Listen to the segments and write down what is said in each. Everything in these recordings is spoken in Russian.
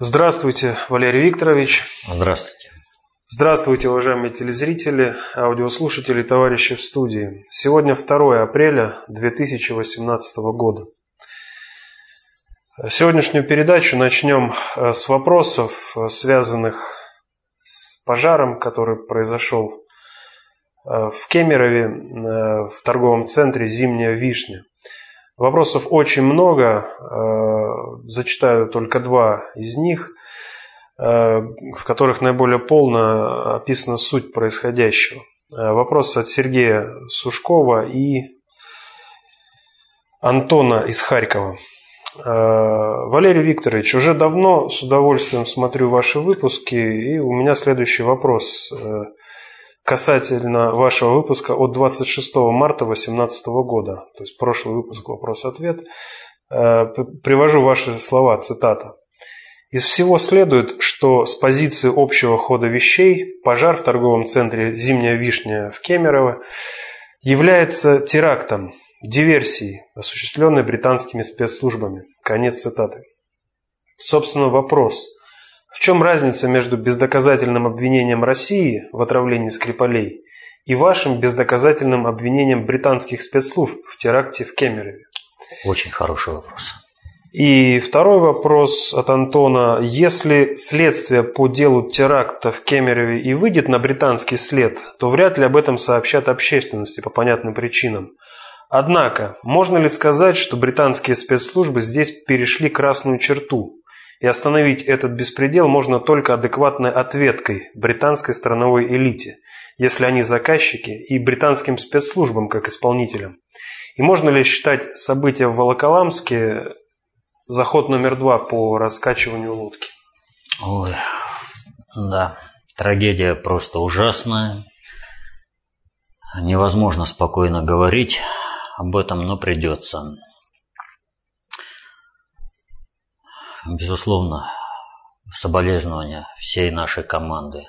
Здравствуйте, Валерий Викторович. Здравствуйте. Здравствуйте, уважаемые телезрители, аудиослушатели, товарищи в студии. Сегодня 2 апреля 2018 года. Сегодняшнюю передачу начнем э, с вопросов, э, связанных с пожаром, который произошел э, в Кемерове, в торговом центре «Зимняя вишня». Вопросов очень много, э, зачитаю только два из них, э, в которых наиболее полно описана суть происходящего. Э, вопрос от Сергея Сушкова и Антона из Харькова. Валерий Викторович, уже давно с удовольствием смотрю ваши выпуски, и у меня следующий вопрос касательно вашего выпуска от 26 марта 2018 года, то есть прошлый выпуск «Вопрос-ответ», э, привожу ваши слова, цитата. Из всего следует, что с позиции общего хода вещей пожар в торговом центре «Зимняя вишня» в Кемерово является терактом, диверсией, осуществленной британскими спецслужбами. Конец цитаты. Собственно, вопрос – в чем разница между бездоказательным обвинением России в отравлении Скрипалей и вашим бездоказательным обвинением британских спецслужб в теракте в Кемерове? Очень хороший вопрос. И второй вопрос от Антона. Если следствие по делу теракта в Кемерове и выйдет на британский след, то вряд ли об этом сообщат общественности по понятным причинам. Однако, можно ли сказать, что британские спецслужбы здесь перешли красную черту, и остановить этот беспредел можно только адекватной ответкой британской страновой элите, если они заказчики, и британским спецслужбам как исполнителям. И можно ли считать события в Волоколамске заход номер два по раскачиванию лодки? Ой, да, трагедия просто ужасная. Невозможно спокойно говорить об этом, но придется. Безусловно, соболезнования всей нашей команды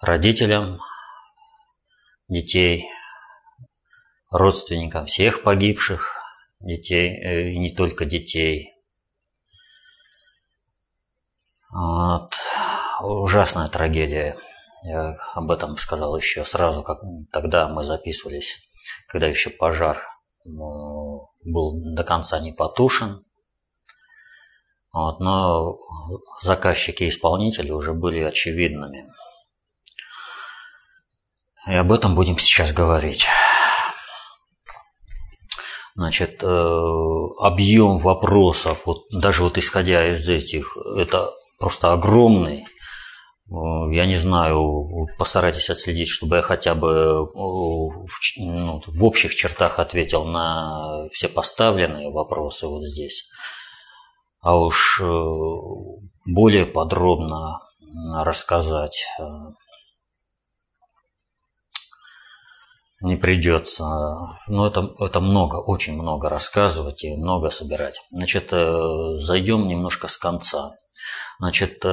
родителям, детей, родственникам всех погибших детей, э, и не только детей. Вот. Ужасная трагедия. Я об этом сказал еще сразу, как тогда мы записывались, когда еще пожар был до конца не потушен. Вот, но заказчики и исполнители уже были очевидными. И об этом будем сейчас говорить. Значит, э, объем вопросов, вот даже вот исходя из этих, это просто огромный. Э, я не знаю, постарайтесь отследить, чтобы я хотя бы э, ну, в общих чертах ответил на все поставленные вопросы вот здесь а уж э, более подробно рассказать э, не придется. Но это, это много, очень много рассказывать и много собирать. Значит, э, зайдем немножко с конца. Значит,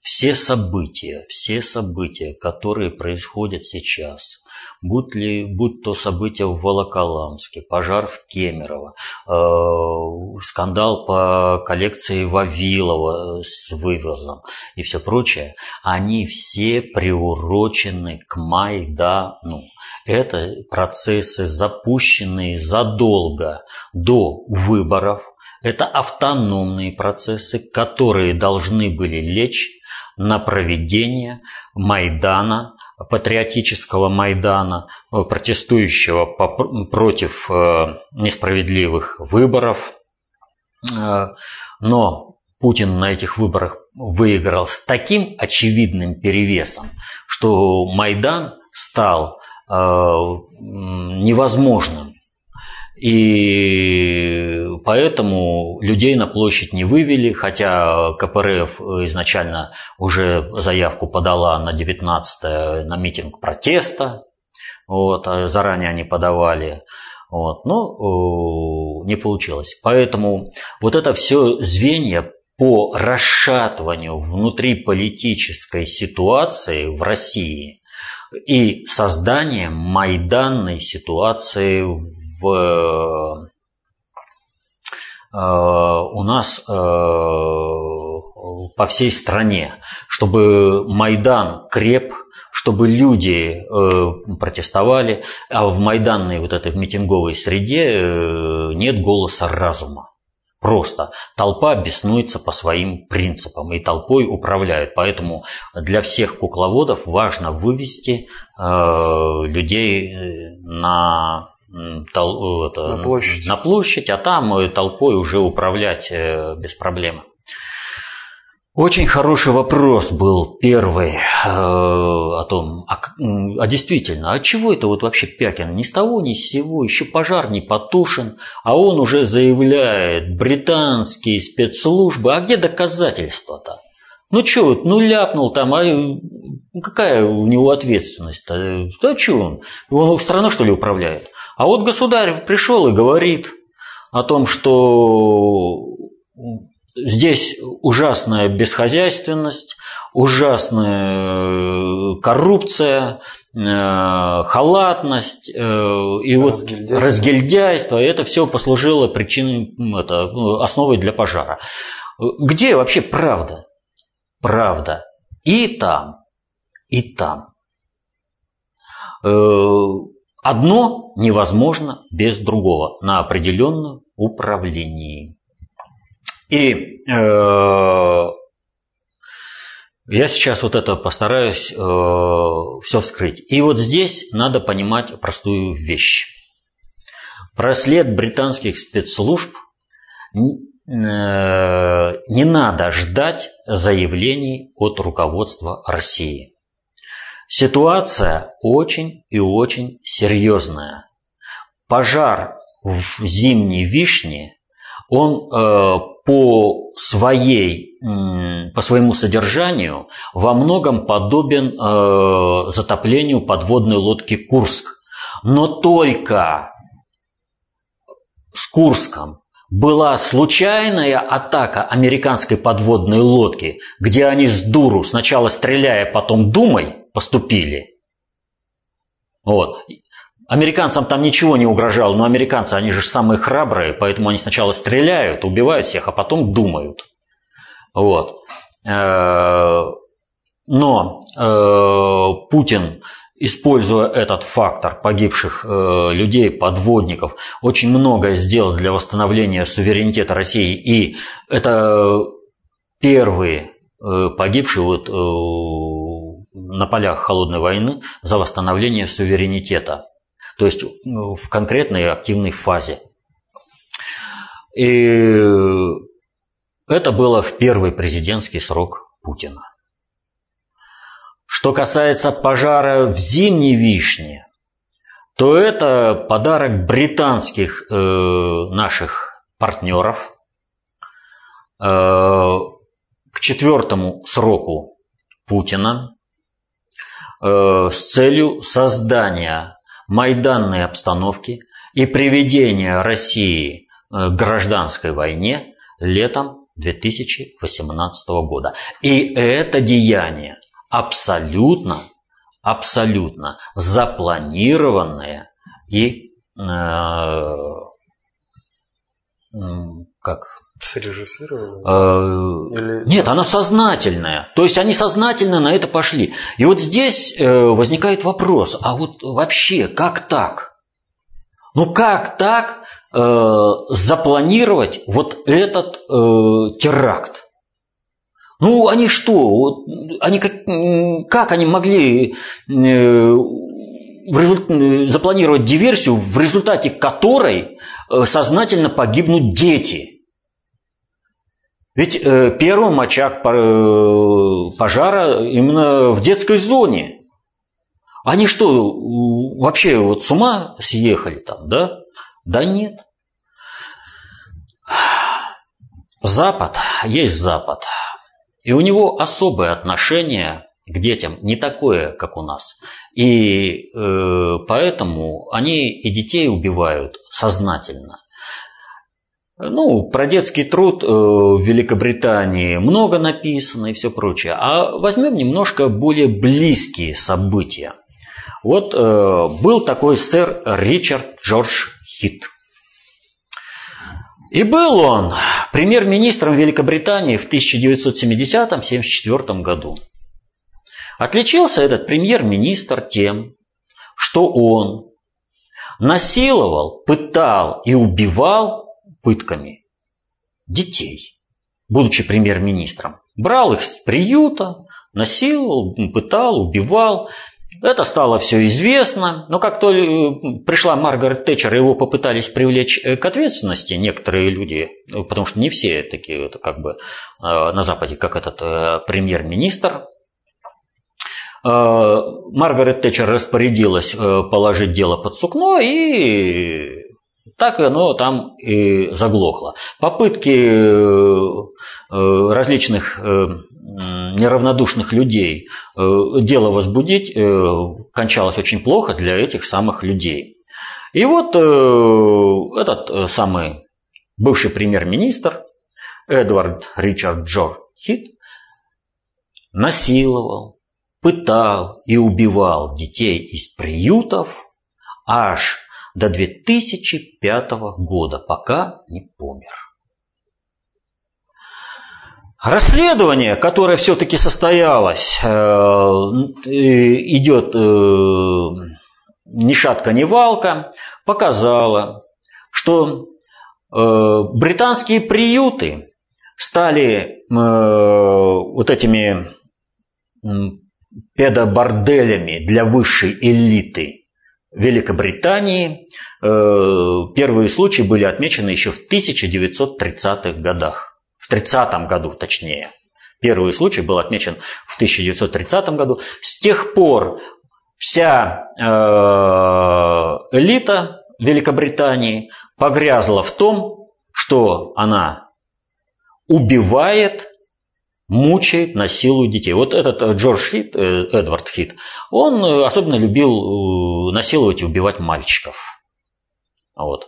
все события, все события, которые происходят сейчас, будь, ли, будь то события в Волоколамске, пожар в Кемерово, э, скандал по коллекции Вавилова с вывозом и все прочее, они все приурочены к Майдану. Это процессы, запущенные задолго до выборов, это автономные процессы, которые должны были лечь на проведение Майдана, патриотического Майдана, э, протестующего против э, несправедливых выборов. Э, но Путин на этих выборах выиграл с таким очевидным перевесом, что Майдан стал невозможным и поэтому людей на площадь не вывели, хотя КПРФ изначально уже заявку подала на 19 на митинг протеста. Вот, а заранее они подавали. Вот, но не получилось. Поэтому вот это все звенья по расшатыванию внутриполитической ситуации в России и созданием майданной ситуации в, э, у нас э, по всей стране, чтобы Майдан креп, чтобы люди э, протестовали, а в майданной вот этой митинговой среде нет голоса разума. Просто толпа беснуется по своим принципам и толпой управляют. Поэтому для всех кукловодов важно вывести людей на, тол, это, на, площадь. на площадь, а там толпой уже управлять э, без проблем. Очень хороший вопрос был первый э, о том, а, а действительно, а чего это вот вообще Пякин? Ни с того, ни с сего, еще пожар не потушен, а он уже заявляет, британские спецслужбы, а где доказательства-то? Ну что, ну ляпнул там, а какая у него ответственность-то? Да что он? Он страну что ли управляет? А вот государь пришел и говорит о том, что Здесь ужасная бесхозяйственность, ужасная э, коррупция, э, халатность э, и разгильдяйство. вот разгильдяйство. И это все послужило причиной, это, ну, основой для пожара. Где вообще правда? Правда. И там, и там. Одно невозможно без другого на определенном управлении. И э, я сейчас вот это постараюсь э, все вскрыть. И вот здесь надо понимать простую вещь. Прослед британских спецслужб э, не надо ждать заявлений от руководства России. Ситуация очень и очень серьезная. Пожар в зимней вишне, он э, по, своей, по своему содержанию во многом подобен э, затоплению подводной лодки Курск. Но только с Курском была случайная атака американской подводной лодки, где они с дуру, сначала стреляя, потом думай, поступили. Вот. Американцам там ничего не угрожало, но американцы, они же самые храбрые, поэтому они сначала стреляют, убивают всех, а потом думают. Вот. Э, но э, Путин, используя этот фактор погибших э, людей, подводников, очень многое сделал для восстановления суверенитета России. И это первые погибшие вот на полях холодной войны за восстановление суверенитета то есть ну, в конкретной активной фазе. И это было в первый президентский срок Путина. Что касается пожара в зимней вишне, то это подарок британских э, наших партнеров э, к четвертому сроку Путина э, с целью создания майданной обстановки и приведения России э, к гражданской войне летом 2018 года. И это деяние абсолютно, абсолютно запланированное и э, как Срежиссированная? Э, Или... Нет, она сознательная. То есть они сознательно на это пошли. И вот здесь э, возникает вопрос, а вот вообще как так? Ну как так э, запланировать вот этот э, теракт? Ну они что? Вот, они как, как они могли э, в результ... запланировать диверсию, в результате которой э, сознательно погибнут дети? Ведь э, первым очаг э, пожара именно в детской зоне. Они что, вообще вот с ума съехали там, да? Да нет. Запад есть Запад. И у него особое отношение к детям, не такое, как у нас. И э, поэтому они и детей убивают сознательно. Ну, про детский труд э, в Великобритании много написано и все прочее. А возьмем немножко более близкие события. Вот э, был такой сэр Ричард Джордж Хит. И был он премьер-министром Великобритании в 1970-74 году. Отличился этот премьер-министр тем, что он насиловал, пытал и убивал пытками детей, будучи премьер-министром. Брал их с приюта, насиловал, пытал, убивал. Это стало все известно, но как только э, пришла Маргарет Тэтчер, его попытались привлечь э, к ответственности некоторые люди, э, потому что не все такие, это как бы на Западе, как этот премьер-министр. Маргарет Тэтчер распорядилась положить дело под сукно, и так оно там и заглохло. Попытки различных неравнодушных людей э, дело возбудить э, кончалось очень плохо для этих самых людей. И вот э, этот самый бывший премьер-министр Эдвард Ричард Джор Хит насиловал, пытал и убивал детей из приютов аж до 2005 года, пока не помер. Расследование, которое все-таки состоялось, э, идет э, ни шатка, ни валка, показало, что э, британские приюты стали вот этими педоборделями для высшей элиты Великобритании. Первые случаи были отмечены еще в 1930-х годах в 30 году точнее. Первый случай был отмечен в 1930 году. С тех пор вся э, элита Великобритании погрязла в том, что она убивает, мучает, насилует детей. Вот этот э, Джордж Хит, э, Эдвард Хит, он особенно любил насиловать и убивать мальчиков. Вот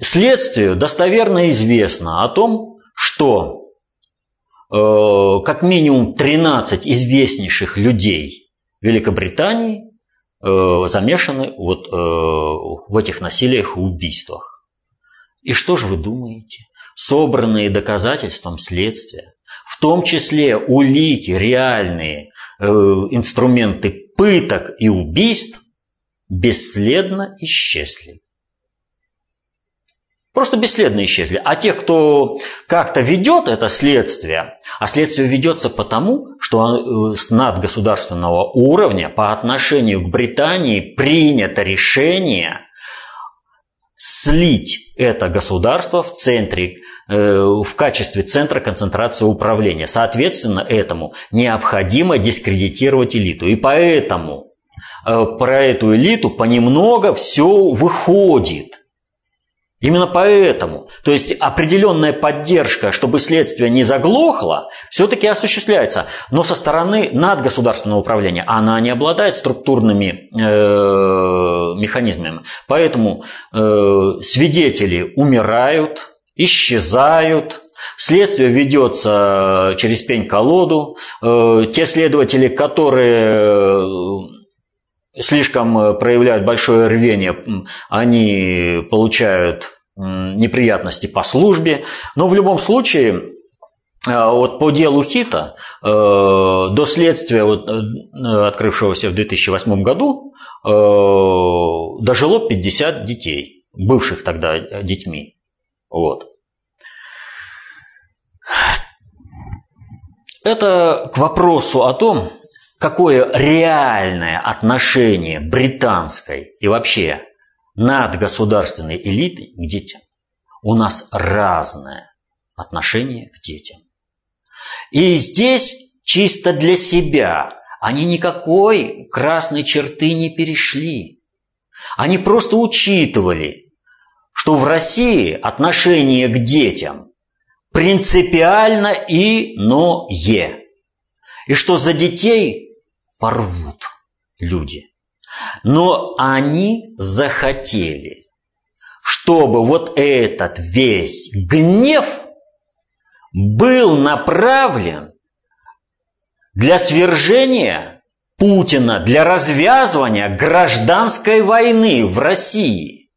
следствию достоверно известно о том, что э, как минимум 13 известнейших людей Великобритании э, замешаны вот, э, в этих насилиях и убийствах. И что же вы думаете? Собранные доказательством следствия, в том числе улики, реальные э, инструменты пыток и убийств, бесследно исчезли просто бесследно исчезли. А те, кто как-то ведет это следствие, а следствие ведется потому, что э, с надгосударственного уровня по отношению к Британии принято решение слить это государство в центре, э, в качестве центра концентрации управления. Соответственно, этому необходимо дискредитировать элиту. И поэтому э, про эту элиту понемногу все выходит. Именно поэтому, то есть определенная поддержка, чтобы следствие не заглохло, все-таки осуществляется. Но со стороны надгосударственного управления она не обладает структурными э, механизмами. Поэтому э, свидетели умирают, исчезают, Следствие ведется через пень-колоду. Э, те следователи, которые слишком э, проявляют большое рвение, они получают неприятности по службе. Но в любом случае, э, вот по делу Хита, э, до следствия, вот, открывшегося в 2008 году, дожило 50 детей, бывших тогда детьми. Вот. Это к вопросу о том, какое реальное отношение британской и вообще надгосударственной элиты к детям. У нас разное отношение к детям. И здесь чисто для себя они никакой красной черты не перешли. Они просто учитывали, что в России отношение к детям принципиально иное. И что за детей порвут люди. Но они захотели, чтобы вот этот весь гнев был направлен для свержения Путина, для развязывания гражданской войны в России.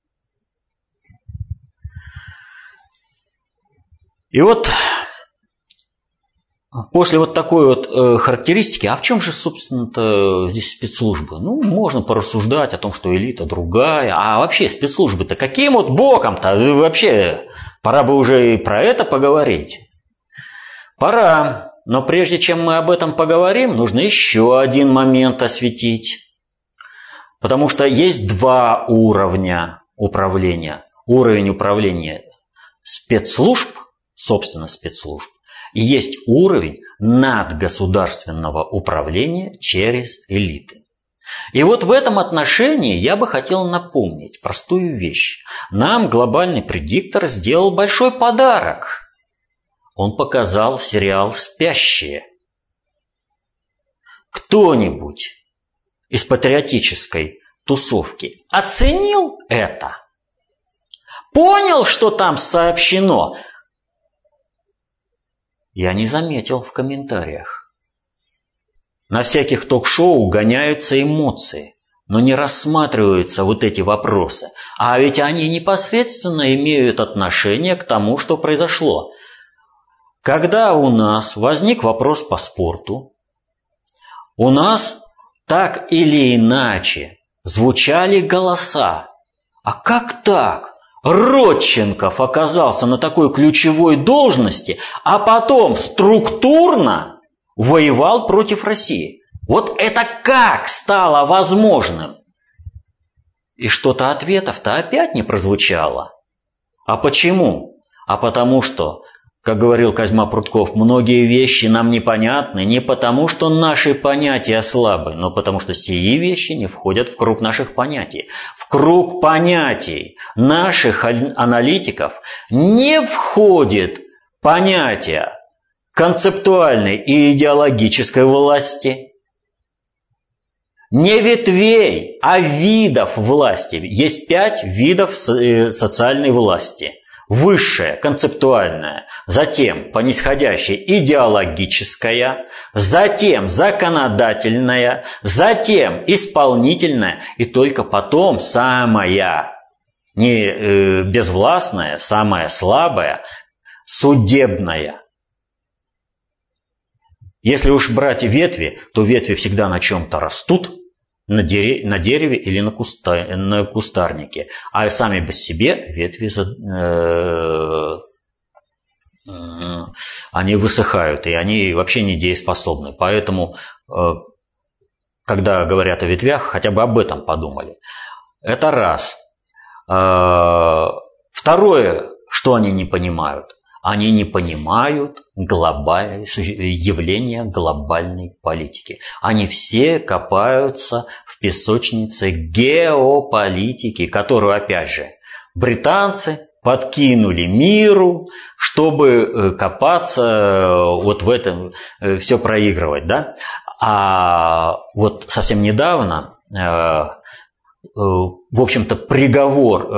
И вот После вот такой вот э, характеристики, а в чем же, собственно-то, здесь спецслужбы? Ну, можно порассуждать о том, что элита другая, а вообще спецслужбы-то каким вот боком-то? Вообще, пора бы уже и про это поговорить. Пора, но прежде чем мы об этом поговорим, нужно еще один момент осветить. Потому что есть два уровня управления. Уровень управления спецслужб, собственно спецслужб, есть уровень надгосударственного управления через элиты. И вот в этом отношении я бы хотел напомнить простую вещь. Нам глобальный предиктор сделал большой подарок. Он показал сериал «Спящие». Кто-нибудь из патриотической тусовки оценил это? Понял, что там сообщено? Я не заметил в комментариях. На всяких ток-шоу гоняются эмоции, но не рассматриваются вот эти вопросы. А ведь они непосредственно имеют отношение к тому, что произошло. Когда у нас возник вопрос по спорту, у нас так или иначе звучали голоса. А как так? Родченков оказался на такой ключевой должности, а потом структурно воевал против России. Вот это как стало возможным? И что-то ответов-то опять не прозвучало. А почему? А потому что как говорил Козьма Прутков, многие вещи нам непонятны не потому, что наши понятия слабы, но потому что сии вещи не входят в круг наших понятий. В круг понятий наших аналитиков не входит понятие концептуальной и идеологической власти, не ветвей, а видов власти. Есть пять видов э, социальной власти – высшая, концептуальная, затем по нисходящей идеологическая, затем законодательная, затем исполнительная и только потом самая не э, безвластная, самая слабая, судебная. Если уж брать ветви, то ветви всегда на чем-то растут – на, дере, на дереве или на, куста, на кустарнике, а сами по себе ветви э, э, они высыхают, и они вообще не дееспособны. Поэтому, э, когда говорят о ветвях, хотя бы об этом подумали. Это раз. Э, второе, что они не понимают – они не понимают глобаль... явления глобальной политики. Они все копаются в песочнице геополитики, которую, опять же, британцы подкинули миру, чтобы э, копаться э, вот в этом, э, все проигрывать. Да? А вот совсем недавно, в общем-то, приговор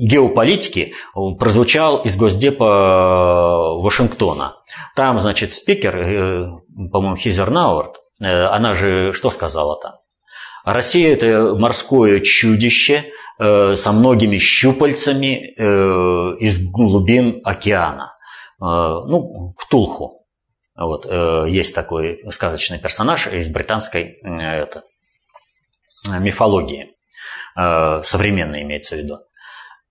геополитики прозвучал из Госдепа э, Вашингтона. Там, значит, спикер, э, по-моему, Хизер Науэрт, э, она же что сказала там? Россия – это морское чудище со многими щупальцами из глубин океана. Ну, Ктулху. Вот, есть такой сказочный персонаж из британской это, мифологии. Современной имеется в виду.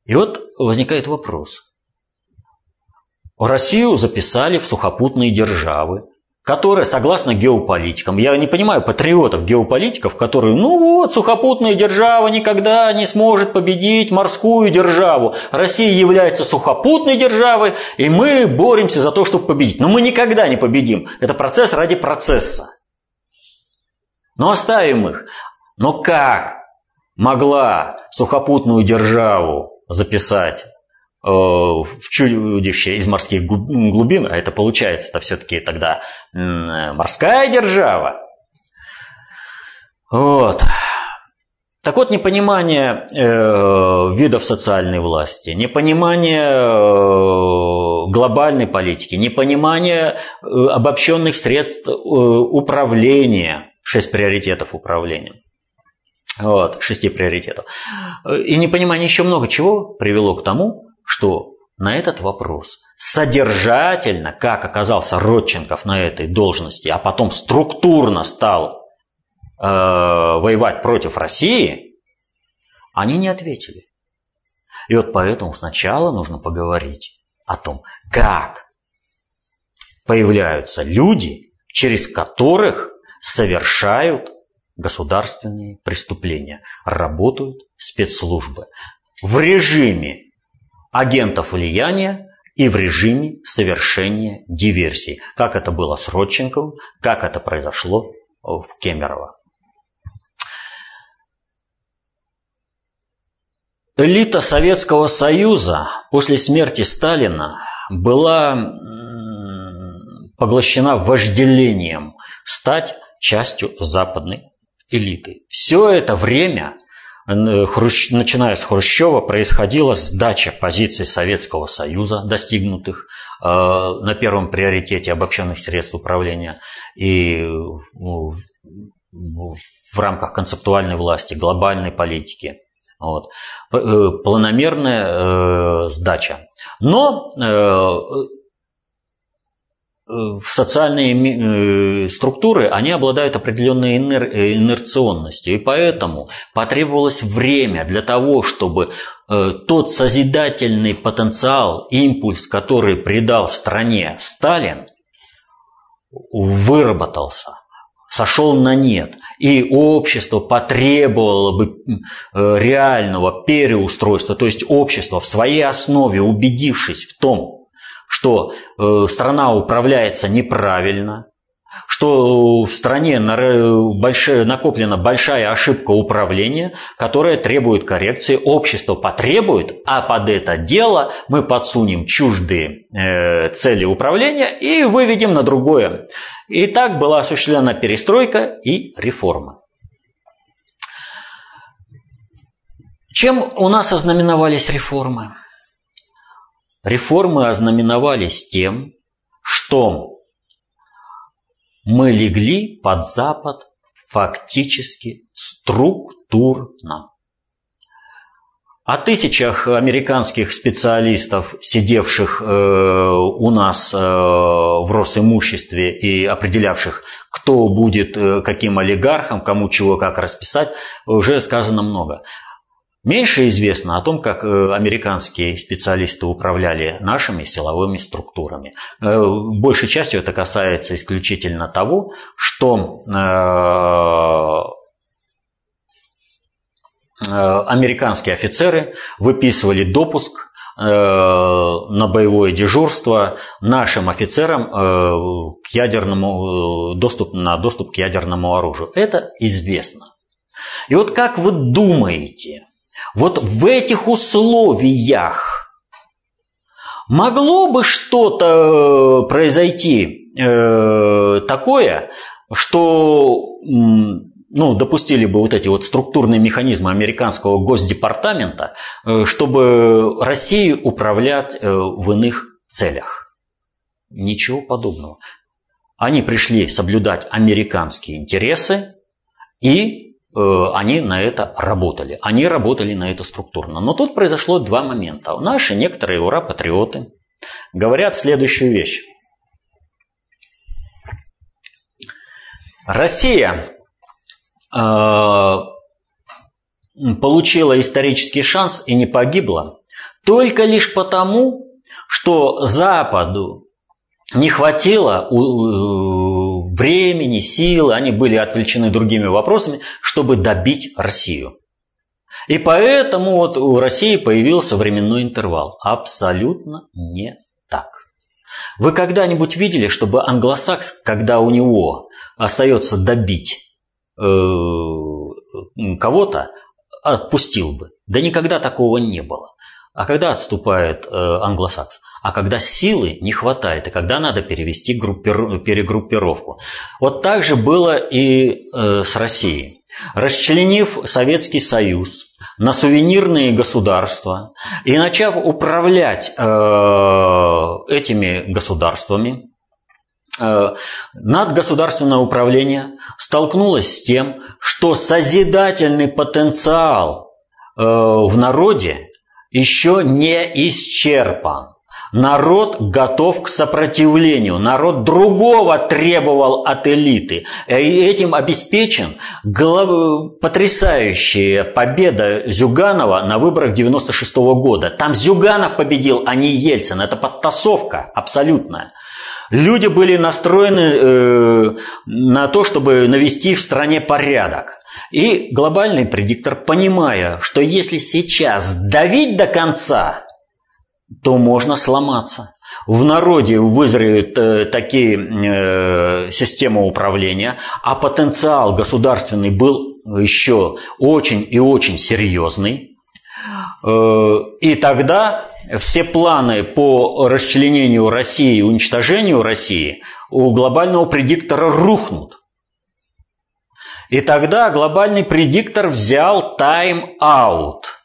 И вот возникает вопрос. Россию записали в сухопутные державы, которые, согласно геополитикам, я не понимаю патриотов геополитиков, которые, ну вот, сухопутная держава никогда не сможет победить морскую державу. Россия является сухопутной державой, и мы боремся за то, чтобы победить. Но мы никогда не победим. Это процесс ради процесса. Но оставим их. Но как могла сухопутную державу записать э, в чудище из морских глубин, а это получается, это все-таки тогда морская держава. Вот. Так вот, непонимание э, видов социальной власти, непонимание э, глобальной политики, непонимание э, обобщенных средств э, управления, шесть приоритетов управления – вот, шести приоритетов. И непонимание еще много чего привело к тому, что на этот вопрос содержательно, как оказался Родченков на этой должности, а потом структурно стал э, воевать против России, они не ответили. И вот поэтому сначала нужно поговорить о том, как появляются люди, через которых совершают государственные преступления, работают спецслужбы в режиме агентов влияния и в режиме совершения диверсий, как это было с Родченковым, как это произошло в Кемерово. Элита Советского Союза после смерти Сталина была поглощена вожделением стать частью западной элиты. Все это время, начиная с Хрущева, происходила сдача позиций Советского Союза, достигнутых э, на первом приоритете обобщенных средств управления и ну, в рамках концептуальной власти, глобальной политики. Вот. Э, планомерная э, сдача. Но в социальные э, структуры, они обладают определенной инер, э, инерционностью. И поэтому потребовалось время для того, чтобы э, тот созидательный потенциал, импульс, который придал стране Сталин, выработался, сошел на нет. И общество потребовало бы реального переустройства, то есть общество в своей основе, убедившись в том, что э, страна управляется неправильно, что в стране накоплена большая ошибка управления, которая требует коррекции, общество потребует, а под это дело мы подсунем чуждые э, цели управления и выведем на другое. И так была осуществлена перестройка и реформа. Чем у нас ознаменовались реформы? Реформы ознаменовались тем, что мы легли под Запад фактически структурно. О тысячах американских специалистов, сидевших э, у нас э, в Росимуществе и определявших, кто будет э, каким олигархом, кому чего как расписать, уже сказано много. Меньше известно о том, как э, американские специалисты управляли нашими силовыми структурами. Э, большей частью это касается исключительно того, что э, американские офицеры выписывали допуск на боевое дежурство нашим офицерам к ядерному доступ, на доступ к ядерному оружию. Это известно. И вот как вы думаете, вот в этих условиях могло бы что-то э, произойти э, такое, что ну, допустили бы вот эти вот структурные механизмы американского госдепартамента, э, чтобы Россией управлять э, в иных целях. Ничего подобного. Они пришли соблюдать американские интересы и они на это работали. Они работали на это структурно. Но тут произошло два момента. Наши некоторые ура-патриоты говорят следующую вещь. Россия э, получила исторический шанс и не погибла только лишь потому, что Западу не хватило времени, силы, они были отвлечены другими вопросами, чтобы добить Россию. И поэтому вот у России появился временной интервал. Абсолютно не так. Вы когда-нибудь видели, чтобы англосакс, когда у него остается добить э, кого-то, отпустил бы? Да никогда такого не было. А когда отступает э, англосакс? А когда силы не хватает, и когда надо перевести группир... перегруппировку. Вот так же было и э, с Россией. Расчленив Советский Союз на сувенирные государства и начав управлять э, этими государствами, э, надгосударственное управление столкнулось с тем, что созидательный потенциал э, в народе еще не исчерпан. Народ готов к сопротивлению. Народ другого требовал от элиты. И этим обеспечен глав... потрясающая победа Зюганова на выборах 96 -го года. Там Зюганов победил, а не Ельцин. Это подтасовка абсолютная. Люди были настроены э, на то, чтобы навести в стране порядок. И глобальный предиктор, понимая, что если сейчас давить до конца, то можно сломаться. В народе вызреют э, такие э, системы управления, а потенциал государственный был еще очень и очень серьезный. Э, и тогда все планы по расчленению России и уничтожению России у глобального предиктора рухнут. И тогда глобальный предиктор взял тайм-аут –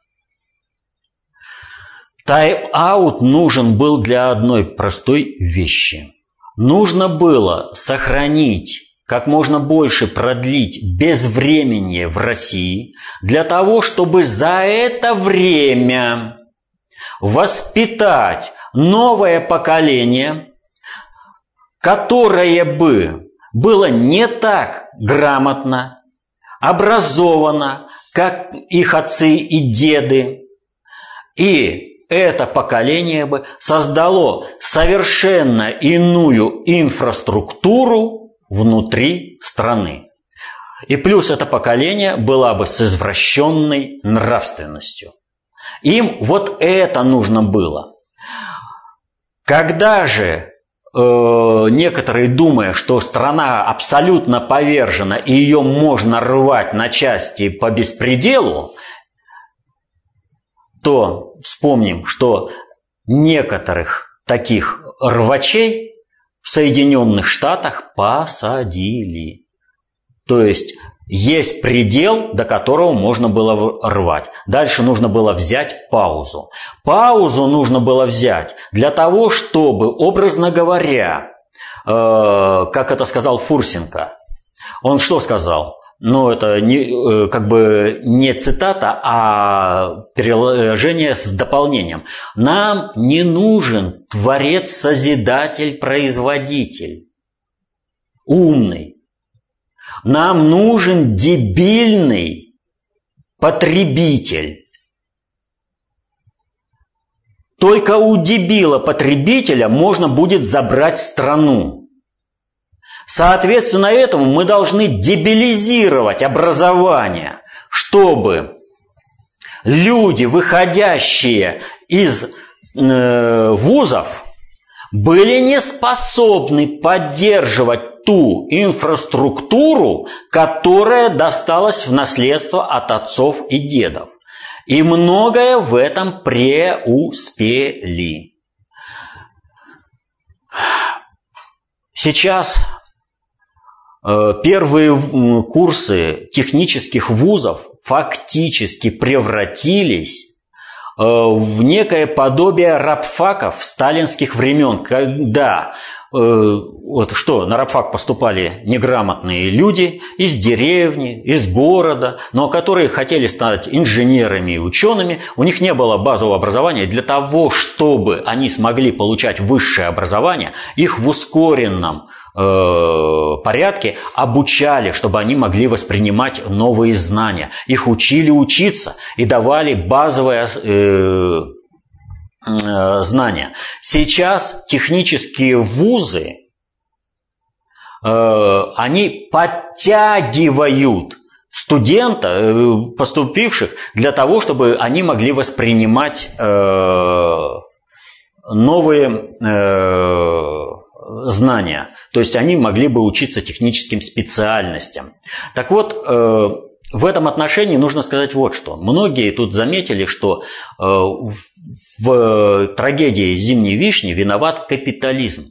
Тайм-аут нужен был для одной простой вещи. Нужно было сохранить как можно больше продлить безвременье в России для того, чтобы за это время воспитать новое поколение, которое бы было не так грамотно, образовано, как их отцы и деды, и это поколение бы создало совершенно иную инфраструктуру внутри страны. И плюс это поколение было бы с извращенной нравственностью. Им вот это нужно было. Когда же э, некоторые, думая, что страна абсолютно повержена и ее можно рвать на части по беспределу, то вспомним, что некоторых таких рвачей в Соединенных Штатах посадили. То есть есть предел, до которого можно было рвать. Дальше нужно было взять паузу. Паузу нужно было взять для того, чтобы, образно говоря, э, как это сказал Фурсенко, он что сказал? Но это не, э, как бы не цитата, а переложение с дополнением. Нам не нужен творец-созидатель, производитель, умный. Нам нужен дебильный потребитель. Только у дебила потребителя можно будет забрать страну. Соответственно этому мы должны дебилизировать образование, чтобы люди, выходящие из э, вузов, были не способны поддерживать ту инфраструктуру, которая досталась в наследство от отцов и дедов. И многое в этом преуспели. Сейчас первые курсы технических вузов фактически превратились э, в некое подобие рабфаков сталинских времен, когда Э, вот что, на рабфак поступали неграмотные люди из деревни, из города, но которые хотели стать инженерами и учеными, у них не было базового образования. Для того, чтобы они смогли получать высшее образование, их в ускоренном порядке обучали, чтобы они могли воспринимать новые знания. Их учили учиться и давали базовое э, Э, знания. Сейчас технические вузы, э, они подтягивают студента, э, поступивших, для того, чтобы они могли воспринимать новые знания. То есть они могли бы учиться техническим специальностям. Так вот, в этом отношении нужно сказать вот что. Многие тут заметили, что в трагедии «Зимней вишни» виноват капитализм.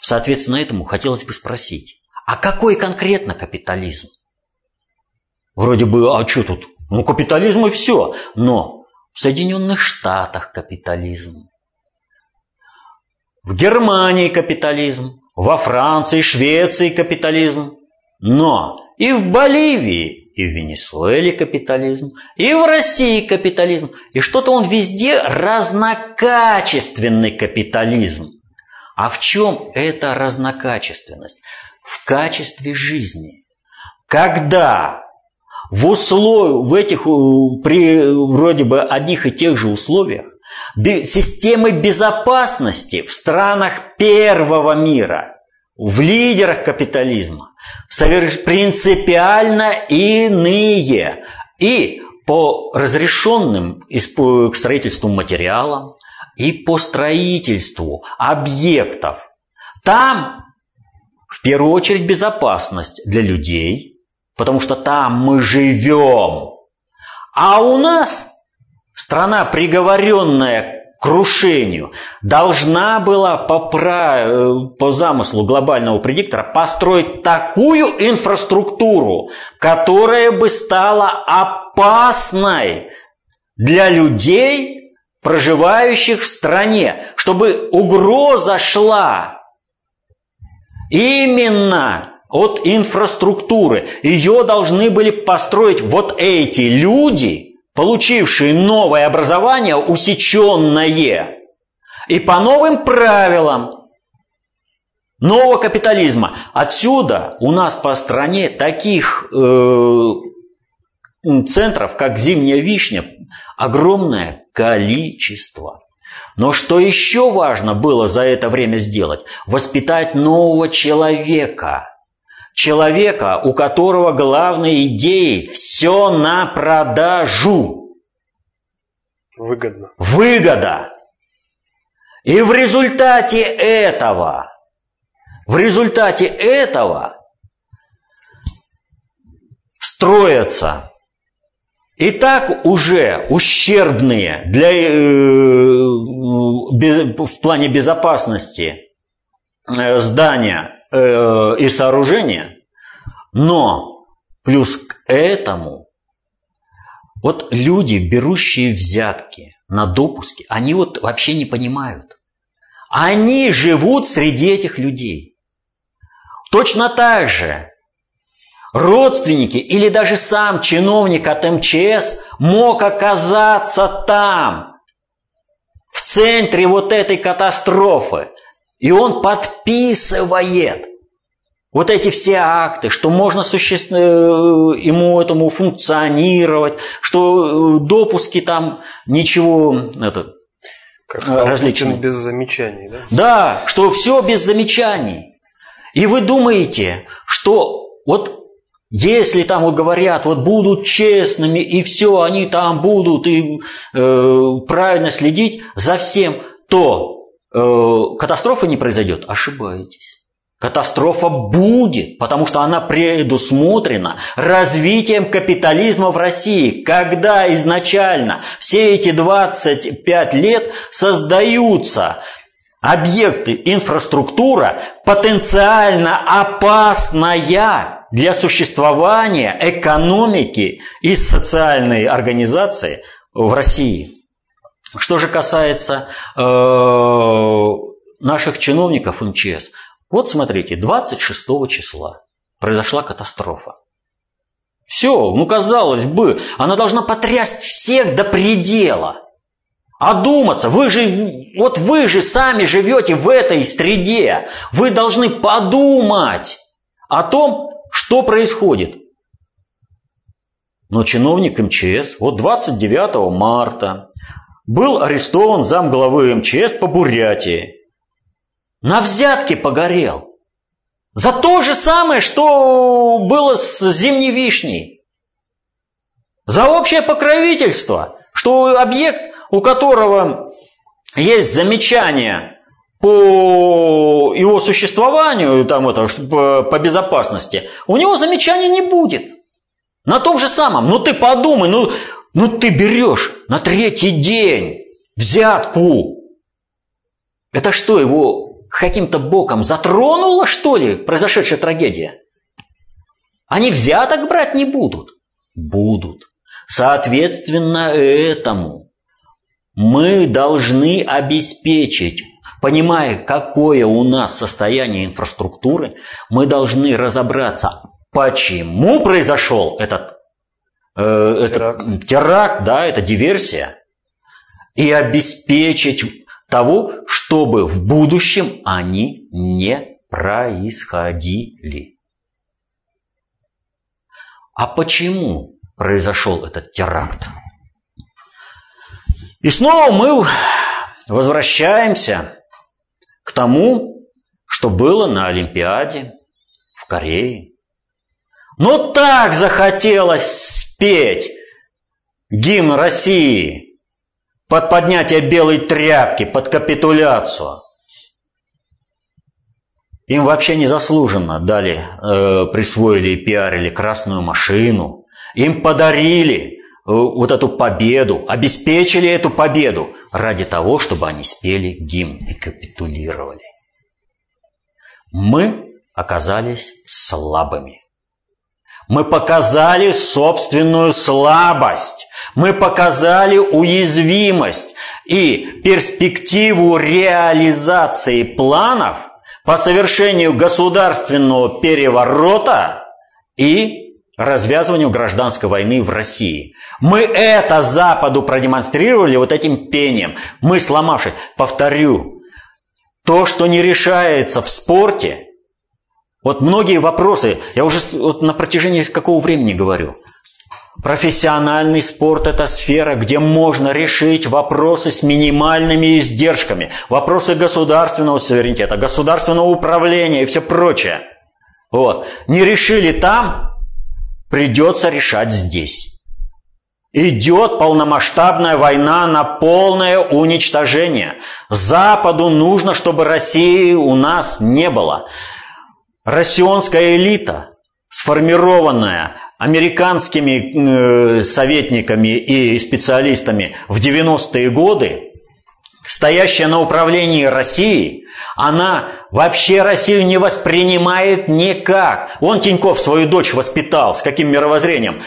Соответственно, этому хотелось бы спросить, а какой конкретно капитализм? Вроде бы, а что тут? Ну, капитализм и все. Но в Соединенных Штатах капитализм. В Германии капитализм. Во Франции, Швеции капитализм. Но и в Боливии и в Венесуэле капитализм, и в России капитализм. И что-то он везде разнокачественный капитализм. А в чем эта разнокачественность? В качестве жизни. Когда в условиях, в этих, при вроде бы одних и тех же условиях, системы безопасности в странах первого мира, в лидерах капитализма, принципиально иные. И по разрешенным к строительству материалам, и по строительству объектов. Там, в первую очередь, безопасность для людей, потому что там мы живем. А у нас страна, приговоренная к крушению, должна была по, по замыслу глобального предиктора построить такую инфраструктуру, которая бы стала опасной для людей, проживающих в стране, чтобы угроза шла именно от инфраструктуры. Ее должны были построить вот эти люди, получившие новое образование, усеченное, и по новым правилам нового капитализма. Отсюда у нас по стране таких э, центров, как Зимняя Вишня, огромное количество. Но что еще важно было за это время сделать? Воспитать нового человека. Человека, у которого главной идеей все на продажу. Выгодно. Выгода. И в результате этого, в результате этого строятся и так уже ущербные для, э, без, в плане безопасности здания э, и сооружения, но плюс к этому вот люди, берущие взятки на допуски, они вот вообще не понимают. Они живут среди этих людей. Точно так же родственники или даже сам чиновник от МЧС мог оказаться там, в центре вот этой катастрофы. И он подписывает вот эти все акты, что можно существенно э, ему этому функционировать, что э, допуски там ничего это, как различные. без замечаний, да? Да, что все без замечаний. И вы думаете, что вот если там вот говорят, вот будут честными, и все, они там будут и э, правильно следить за всем, то э, катастрофа не произойдет. Ошибаетесь. Катастрофа будет, потому что она предусмотрена развитием капитализма в России, когда изначально все эти 25 лет создаются объекты, инфраструктура потенциально опасная для существования экономики и социальной организации в России. Что же касается э, наших чиновников МЧС, вот смотрите, 26 числа произошла катастрофа. Все, ну казалось бы, она должна потрясть всех до предела – Одуматься, вы же, вот вы же сами живете в этой среде. Вы должны подумать о том, что происходит. Но чиновник МЧС вот 29 марта был арестован зам главы МЧС по Бурятии. На взятке погорел. За то же самое, что было с зимней вишней. За общее покровительство, что объект у которого есть замечания по его существованию, там это, по безопасности, у него замечаний не будет. На том же самом. Ну ты подумай, ну, ну ты берешь на третий день взятку. Это что, его каким-то боком затронуло, что ли, произошедшая трагедия? Они взяток брать не будут? Будут. Соответственно этому мы должны обеспечить, понимая, какое у нас состояние инфраструктуры, мы должны разобраться, почему произошел этот э, теракт. это теракт, да, это диверсия, и обеспечить того, чтобы в будущем они не происходили. А почему произошел этот теракт? И снова мы возвращаемся к тому, что было на Олимпиаде в Корее. Но так захотелось спеть гимн России под поднятие белой тряпки, под капитуляцию. Им вообще незаслуженно дали, э, присвоили и пиарили красную машину. Им подарили э, вот эту победу, обеспечили эту победу ради того, чтобы они спели гимн и капитулировали. Мы оказались слабыми. Мы показали собственную слабость. Мы показали уязвимость и перспективу реализации планов по совершению государственного переворота и развязыванию гражданской войны в России. Мы это Западу продемонстрировали вот этим пением. Мы сломавшись. Повторю, то, что не решается в спорте, вот многие вопросы, я уже вот на протяжении какого времени говорю, Профессиональный спорт – это сфера, где можно решить вопросы с минимальными издержками, вопросы государственного суверенитета, государственного управления и все прочее. Вот. Не решили там, придется решать здесь. Идет полномасштабная война на полное уничтожение. Западу нужно, чтобы России у нас не было. Россионская элита, сформированная американскими э, советниками и специалистами в 90-е годы, стоящая на управлении Россией, она вообще Россию не воспринимает никак. Он Тиньков свою дочь воспитал, с каким мировоззрением.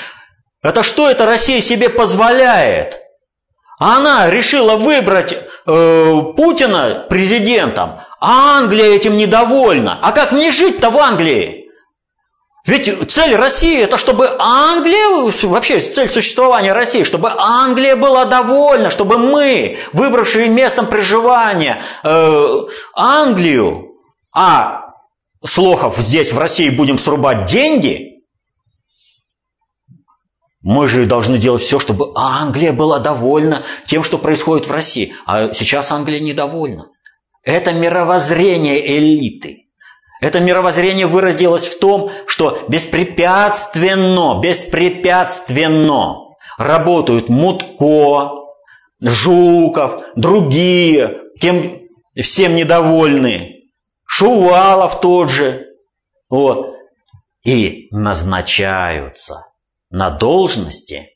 Это что это Россия себе позволяет? Она решила выбрать э, Путина президентом, а Англия этим недовольна. А как мне жить-то в Англии? Ведь цель России это чтобы Англия, вообще цель существования России, чтобы Англия была довольна, чтобы мы, выбравшие местом проживания э, Англию, а с лохов здесь в России будем срубать деньги, мы же должны делать все, чтобы Англия была довольна тем, что происходит в России. А сейчас Англия недовольна. Это мировоззрение элиты. Это мировоззрение выразилось в том, что беспрепятственно, беспрепятственно работают Мутко, Жуков, другие, кем всем недовольны, Шувалов тот же. Вот. И назначаются на должности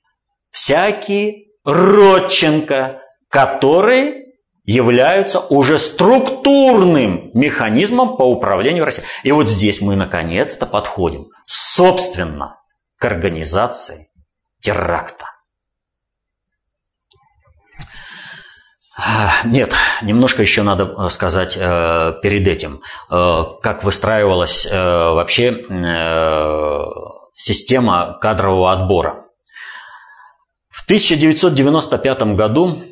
всякие Родченко, которые являются уже структурным механизмом по управлению Россией. И вот здесь мы наконец-то подходим, собственно, к организации теракта. Нет, немножко еще надо э, сказать э, перед этим, э, как выстраивалась э, вообще э, система кадрового отбора. В 1995 году а,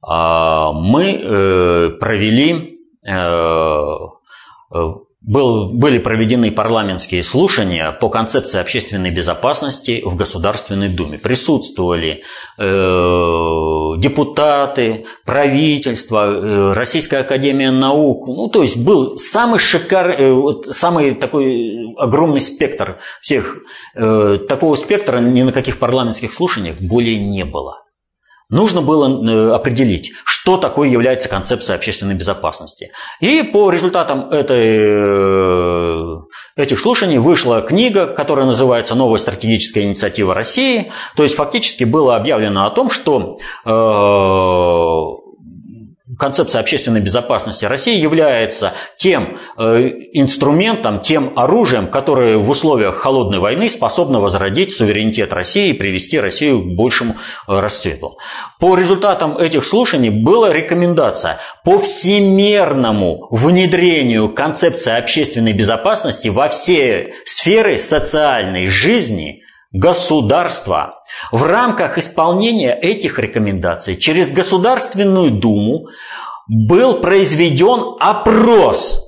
мы э, провели, э, э, был, были проведены парламентские слушания по концепции общественной безопасности в Государственной Думе. Присутствовали депутаты, правительство, Российская Академия Наук. Ну, то есть был самый шикарный, вот, самый такой огромный спектр всех. Такого спектра ни на каких парламентских слушаниях более не было. Нужно было э, определить, что такое является концепция общественной безопасности. И по результатам этой, э, этих слушаний вышла книга, которая называется «Новая стратегическая инициатива России». То есть фактически было объявлено о том, что э, концепция общественной безопасности России является тем э, инструментом, тем оружием, которое в условиях холодной войны способно возродить суверенитет России и привести Россию к большему э, расцвету. По результатам этих слушаний была рекомендация по всемерному внедрению концепции общественной безопасности во все сферы социальной жизни государства. В рамках исполнения этих рекомендаций через Государственную Думу был произведен опрос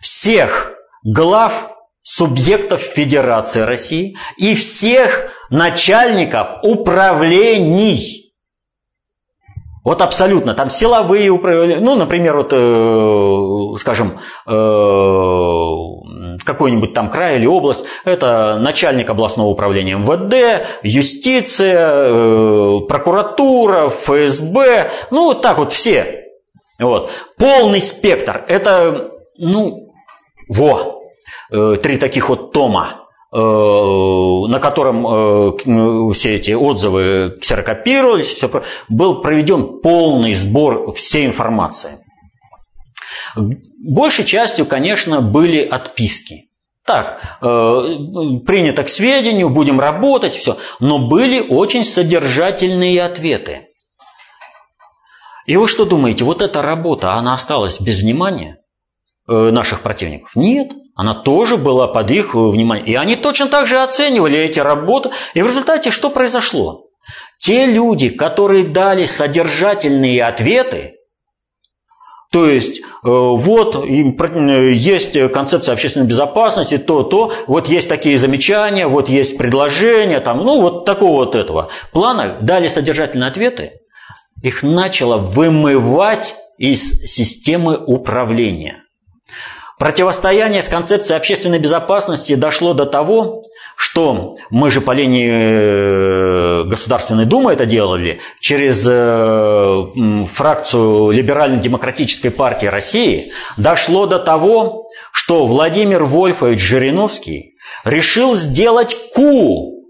всех глав субъектов Федерации России и всех начальников управлений. Вот абсолютно, там силовые управления, ну, например, вот, э, скажем, э, какой-нибудь там край или область, это начальник областного управления МВД, юстиция, э, прокуратура, ФСБ, ну, вот так вот все. Вот. Полный спектр. Это, ну, во, э, три таких вот тома. Э, на котором все эти отзывы ксерокопировались, все, был проведен полный сбор всей информации. Большей частью, конечно, были отписки. Так, э, принято к сведению, будем работать, все. Но были очень содержательные ответы. И вы что думаете, вот эта работа, она осталась без внимания наших противников? Нет. Она тоже была под их э, вниманием. И они точно так же оценивали эти работы. И в результате что произошло? Те люди, которые дали содержательные ответы, то есть, э, вот э, есть концепция общественной безопасности, то, то, вот есть такие замечания, вот есть предложения, там, ну, вот такого вот этого. Плана, дали содержательные ответы, их начало вымывать из системы управления – Противостояние с концепцией общественной безопасности дошло до того, что мы же по линии э, Государственной Думы это делали, через э, фракцию Либерально-демократической партии России, дошло до того, что Владимир Вольфович Жириновский решил сделать ку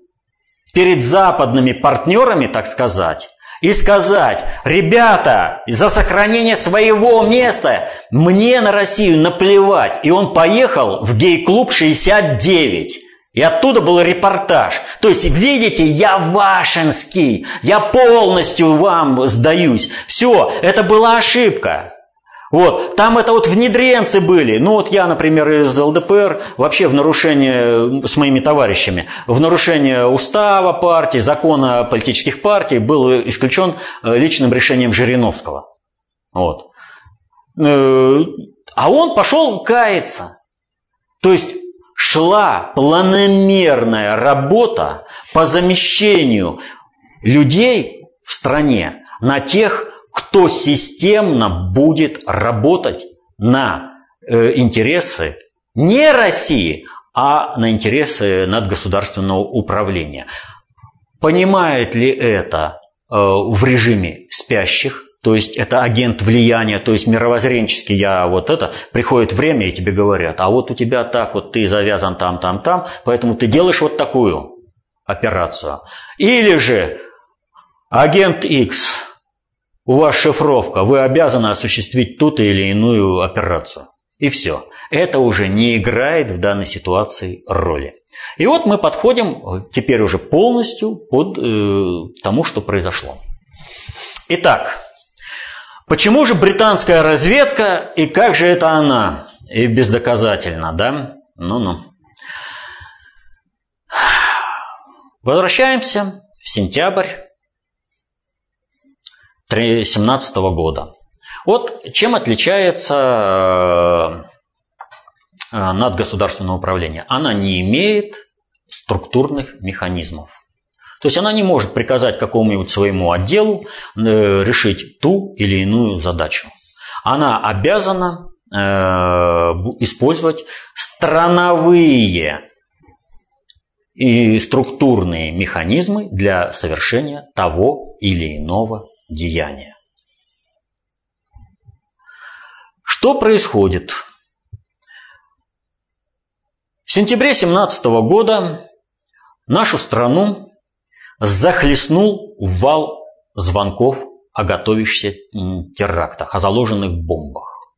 перед западными партнерами, так сказать, и сказать, ребята, за сохранение своего места мне на Россию наплевать. И он поехал в гей-клуб 69. И оттуда был репортаж. То есть, видите, я вашинский, я полностью вам сдаюсь. Все, это была ошибка. Вот, там это вот внедренцы были. Ну вот я, например, из ЛДПР вообще в нарушение с моими товарищами, в нарушение устава партии, закона политических партий был исключен э, личным решением Жириновского. Вот. Э, а он пошел каяться. То есть шла планомерная работа по замещению людей в стране на тех, кто системно будет работать на э, интересы не России, а на интересы надгосударственного управления. Понимает ли это э, в режиме спящих, то есть это агент влияния, то есть мировоззренческий я вот это, приходит время и тебе говорят, а вот у тебя так вот ты завязан там, там, там, поэтому ты делаешь вот такую операцию. Или же агент X у вас шифровка, вы обязаны осуществить ту или иную операцию. И все. Это уже не играет в данной ситуации роли. И вот мы подходим теперь уже полностью под э, тому, что произошло. Итак, почему же британская разведка и как же это она? И бездоказательно, да? Ну-ну. Возвращаемся в сентябрь 2017 года. Вот чем отличается э, надгосударственное управление? Она не имеет структурных механизмов. То есть она не может приказать какому-нибудь своему отделу э, решить ту или иную задачу. Она обязана э, использовать страновые и структурные механизмы для совершения того или иного деяния. Что происходит? В сентябре 17 года нашу страну захлестнул вал звонков о готовящихся терактах, о заложенных бомбах.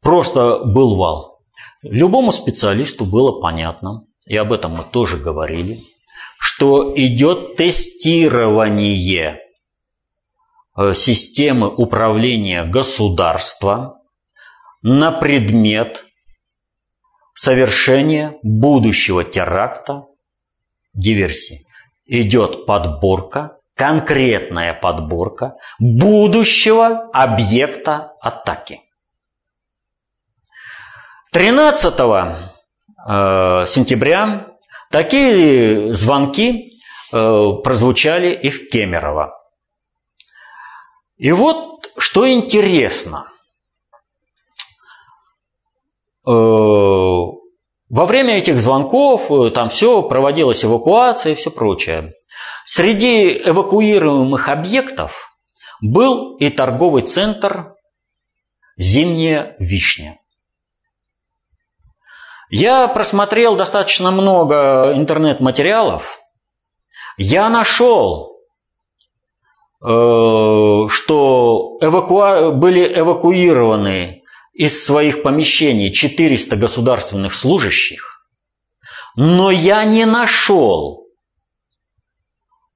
Просто был вал. Любому специалисту было понятно, и об этом мы тоже говорили, что идет тестирование Э, системы управления государства на предмет совершения будущего теракта диверсии идет подборка, конкретная подборка будущего объекта атаки. 13 э, сентября такие звонки э, прозвучали и в Кемерово. И вот что интересно. Э, во время этих звонков там все проводилась эвакуация и все прочее. Среди эвакуируемых объектов был и торговый центр «Зимняя вишня». Я просмотрел достаточно много интернет-материалов. Я нашел, э, что эваку... были эвакуированы из своих помещений 400 государственных служащих, но я не нашел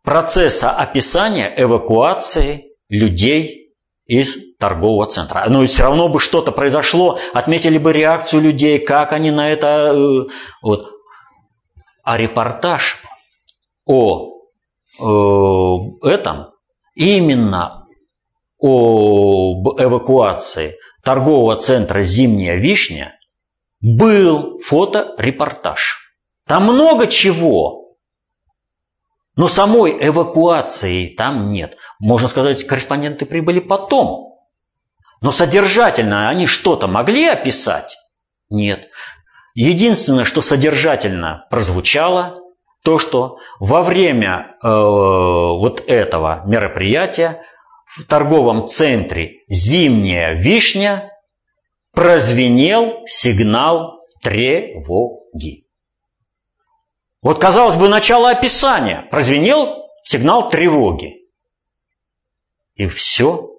процесса описания эвакуации людей из торгового центра. Но все равно бы что-то произошло, отметили бы реакцию людей, как они на это... Э, вот. А репортаж о э, этом, именно о эвакуации торгового центра «Зимняя вишня» был фоторепортаж. Там много чего, но самой эвакуации там нет. Можно сказать, корреспонденты прибыли потом. Но содержательно они что-то могли описать? Нет. Единственное, что содержательно прозвучало, то, что во время э, вот этого мероприятия в торговом центре «Зимняя вишня» прозвенел сигнал тревоги. Вот, казалось бы, начало описания. Прозвенел сигнал тревоги. И все.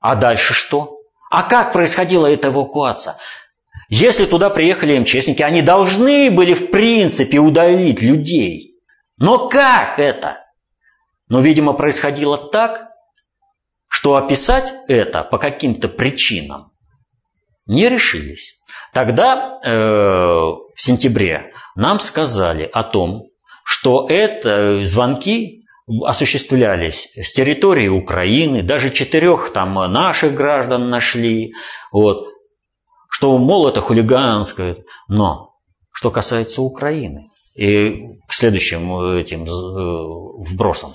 А дальше что? А как происходила эта эвакуация? Если туда приехали МЧСники, они должны были, в принципе, удалить людей. Но как это? Но, видимо, происходило так, что описать это по каким-то причинам не решились. Тогда, э, в сентябре, нам сказали о том, что это звонки осуществлялись с территории Украины, даже четырех там наших граждан нашли, вот, что, мол, это хулиганское. Но что касается Украины, и к следующим этим э, вбросам.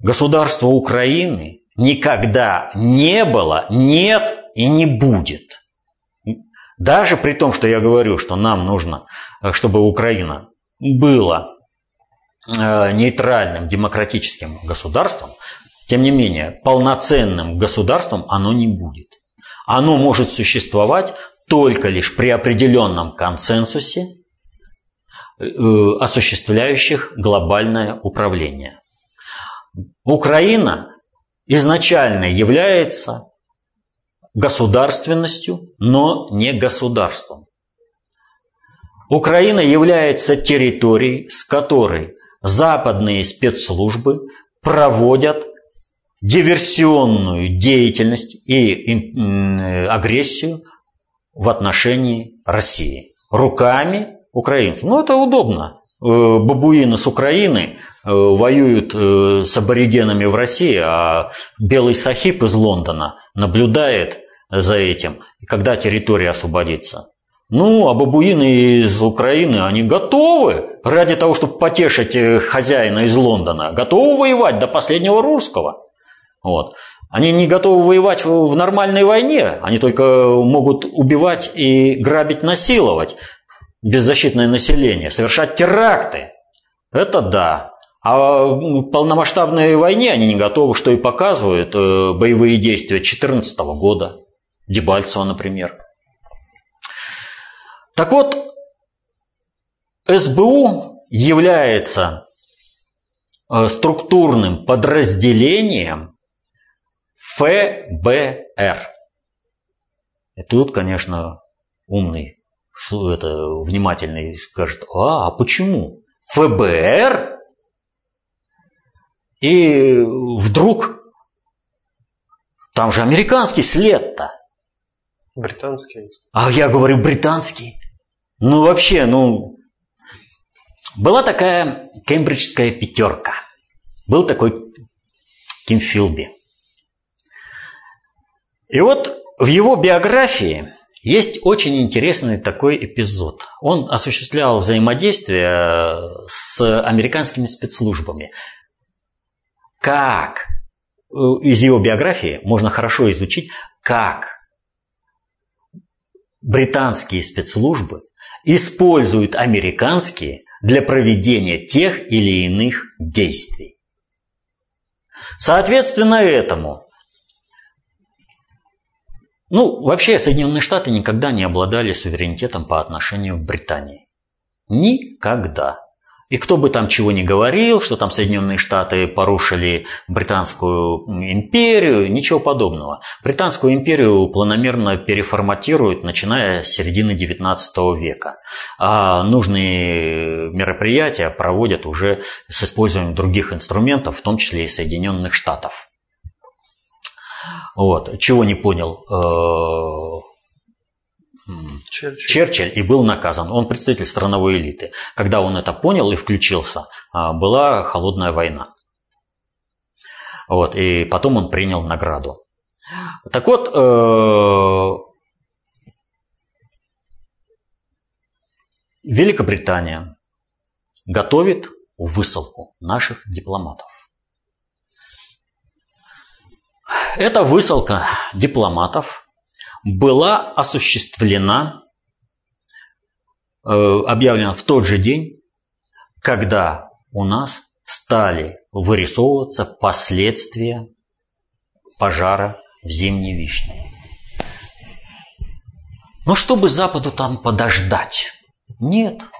Государство Украины никогда не было, нет и не будет. Даже при том, что я говорю, что нам нужно, э, чтобы Украина была Э, нейтральным демократическим государством, тем не менее, полноценным государством оно не будет. Оно может существовать только лишь при определенном консенсусе, э, осуществляющих глобальное управление. Украина изначально является государственностью, но не государством. Украина является территорией, с которой западные спецслужбы проводят диверсионную деятельность и агрессию в отношении России руками украинцев. Ну, это удобно. Э, бабуины с Украины э, воюют э, с аборигенами в России, а белый сахиб из Лондона наблюдает за этим, когда территория освободится. Ну, а бабуины из Украины, они готовы ради того, чтобы потешить э, хозяина из Лондона, готовы воевать до последнего русского. Вот. Они не готовы воевать в нормальной войне, они только могут убивать и грабить, насиловать беззащитное население, совершать теракты. Это да. А в полномасштабной войне они не готовы, что и показывают э, боевые действия 2014 года. Дебальцева, например. Так вот, СБУ является э, структурным подразделением ФБР. И тут, конечно, умный, это, внимательный скажет, а, а почему? ФБР? И вдруг там же американский след-то. Британский. А я говорю британский. Ну, вообще, ну, Была такая кембриджская пятерка. Был такой Ким Филби. И вот в его биографии есть очень интересный такой эпизод. Он осуществлял взаимодействие с американскими спецслужбами. Как из его биографии можно хорошо изучить, как британские спецслужбы используют американские для проведения тех или иных действий. Соответственно этому ну, вообще Соединенные Штаты никогда не обладали суверенитетом по отношению к Британии. Никогда. И кто бы там чего ни говорил, что там Соединенные Штаты порушили Британскую империю, ничего подобного. Британскую империю планомерно переформатируют, начиная с середины XIX века. А нужные мероприятия проводят уже с использованием других инструментов, в том числе и Соединенных Штатов. Вот. Чего не понял э, Черчилль. Черчилль и был наказан. Он представитель страновой элиты. Когда он это понял и включился, а, была холодная война. Вот, и потом он принял награду. Так вот, э, Великобритания готовит высылку наших дипломатов. Эта высылка дипломатов была осуществлена, э, объявлена в тот же день, когда у нас стали вырисовываться последствия пожара в Зимней Вишне. Но чтобы Западу там подождать? Нет –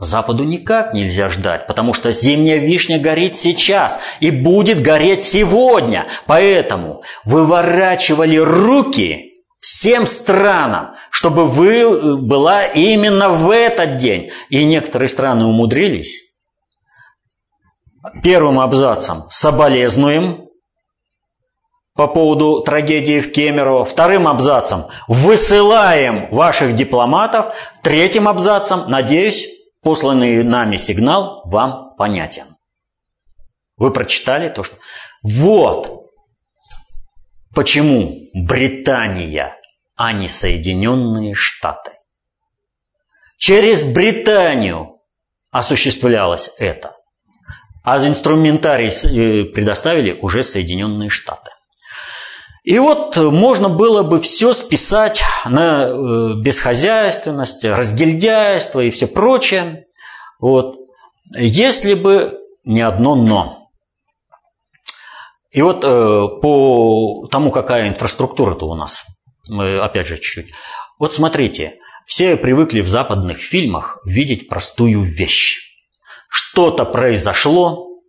Западу никак нельзя ждать, потому что зимняя вишня горит сейчас и будет гореть сегодня. Поэтому выворачивали руки всем странам, чтобы вы э, была именно в этот день. И некоторые страны умудрились. Первым абзацем соболезнуем по поводу трагедии в Кемерово. Вторым абзацем высылаем ваших дипломатов. Третьим абзацем, надеюсь, посланный нами сигнал вам понятен. Вы прочитали то, что... Вот почему Британия, а не Соединенные Штаты. Через Британию осуществлялось это. А инструментарий э, предоставили уже Соединенные Штаты. И вот можно было бы все списать на э, бесхозяйственность, разгильдяйство и все прочее. Вот. Если бы не одно «но». И вот э, по тому, какая инфраструктура-то у нас, опять же чуть-чуть. Вот смотрите, все привыкли в западных фильмах видеть простую вещь. Что-то произошло,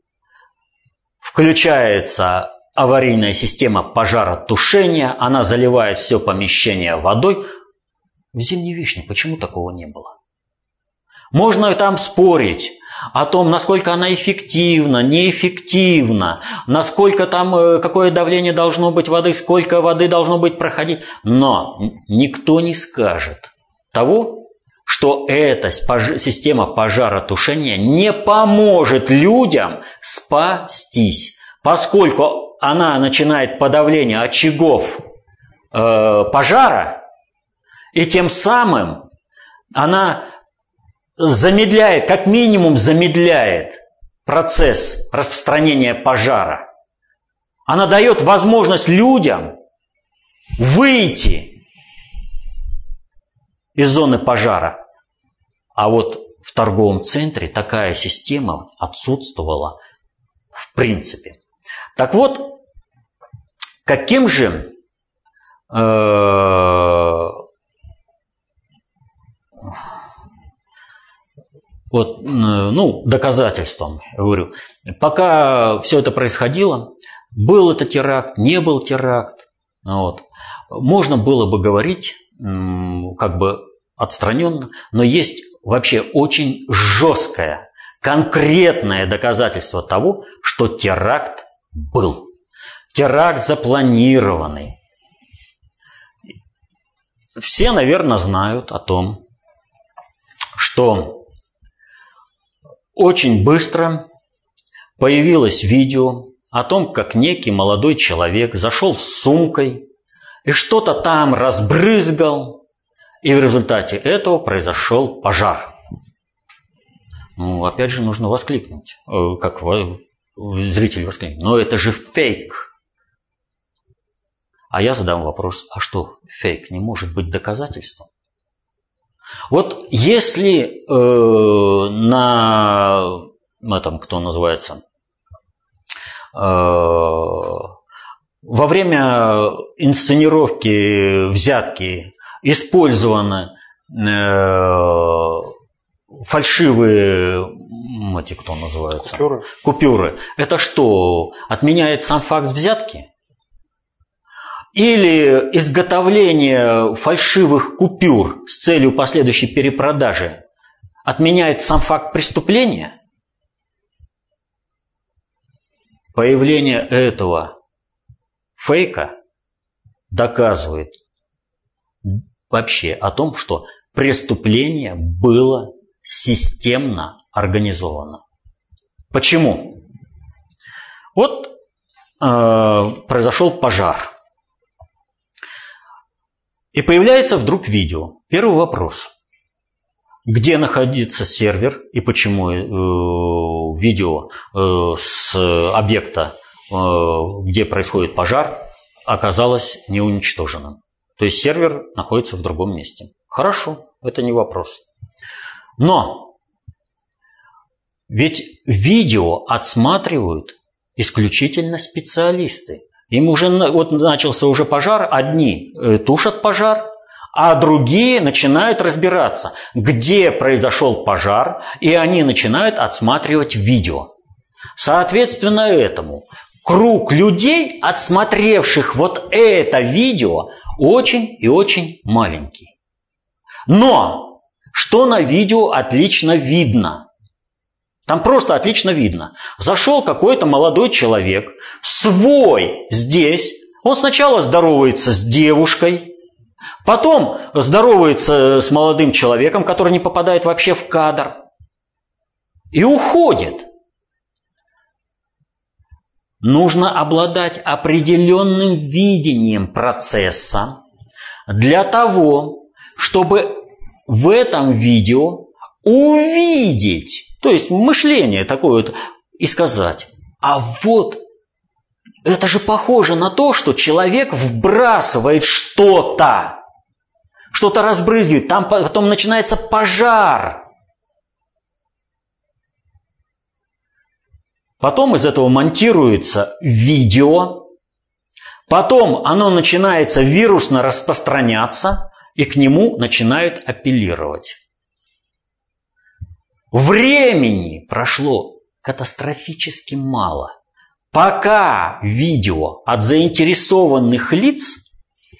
включается аварийная система пожаротушения, она заливает все помещение водой. В зимней вишне почему такого не было? Можно там спорить о том, насколько она эффективна, неэффективна, насколько там, э, какое давление должно быть воды, сколько воды должно быть проходить. Но никто не скажет того, что эта система пожаротушения не поможет людям спастись, поскольку она начинает подавление очагов э, пожара, и тем самым она замедляет, как минимум замедляет процесс распространения пожара. Она дает возможность людям выйти из зоны пожара. А вот в торговом центре такая система отсутствовала в принципе. Так вот, Каким же э, вот, ну, доказательством, говорю, пока все это происходило, был это теракт, не был теракт, вот, можно было бы говорить как бы отстраненно, но есть вообще очень жесткое, конкретное доказательство того, что теракт был. Теракт запланированный. Все, наверное, знают о том, что очень быстро появилось видео о том, как некий молодой человек зашел с сумкой и что-то там разбрызгал, и в результате этого произошел пожар. Ну, опять же, нужно воскликнуть, э, как зритель воскликнет. Но это же фейк. А я задам вопрос, а что, фейк не может быть доказательством? Вот если э, на этом, кто называется, э, во время инсценировки взятки использованы э, фальшивые эти кто называется? Купюры. Купюры. Это что, отменяет сам факт взятки? Или изготовление фальшивых купюр с целью последующей перепродажи отменяет сам факт преступления? Появление этого фейка доказывает вообще о том, что преступление было системно организовано. Почему? Вот э, произошел пожар. И появляется вдруг видео. Первый вопрос. Где находится сервер и почему э, видео э, с объекта, э, где происходит пожар, оказалось не уничтоженным. То есть сервер находится в другом месте. Хорошо, это не вопрос. Но ведь видео отсматривают исключительно специалисты. Им уже вот начался уже пожар, одни э, тушат пожар, а другие начинают разбираться, где произошел пожар, и они начинают отсматривать видео. Соответственно этому круг людей, отсмотревших вот это видео, очень и очень маленький. Но что на видео отлично видно? Там просто отлично видно. Зашел какой-то молодой человек, свой здесь. Он сначала здоровается с девушкой, потом здоровается с молодым человеком, который не попадает вообще в кадр, и уходит. Нужно обладать определенным видением процесса для того, чтобы в этом видео увидеть то есть мышление такое вот и сказать, а вот это же похоже на то, что человек вбрасывает что-то, что-то разбрызгивает, там потом начинается пожар. Потом из этого монтируется видео, потом оно начинается вирусно распространяться, и к нему начинают апеллировать. Времени прошло катастрофически мало. Пока видео от заинтересованных лиц,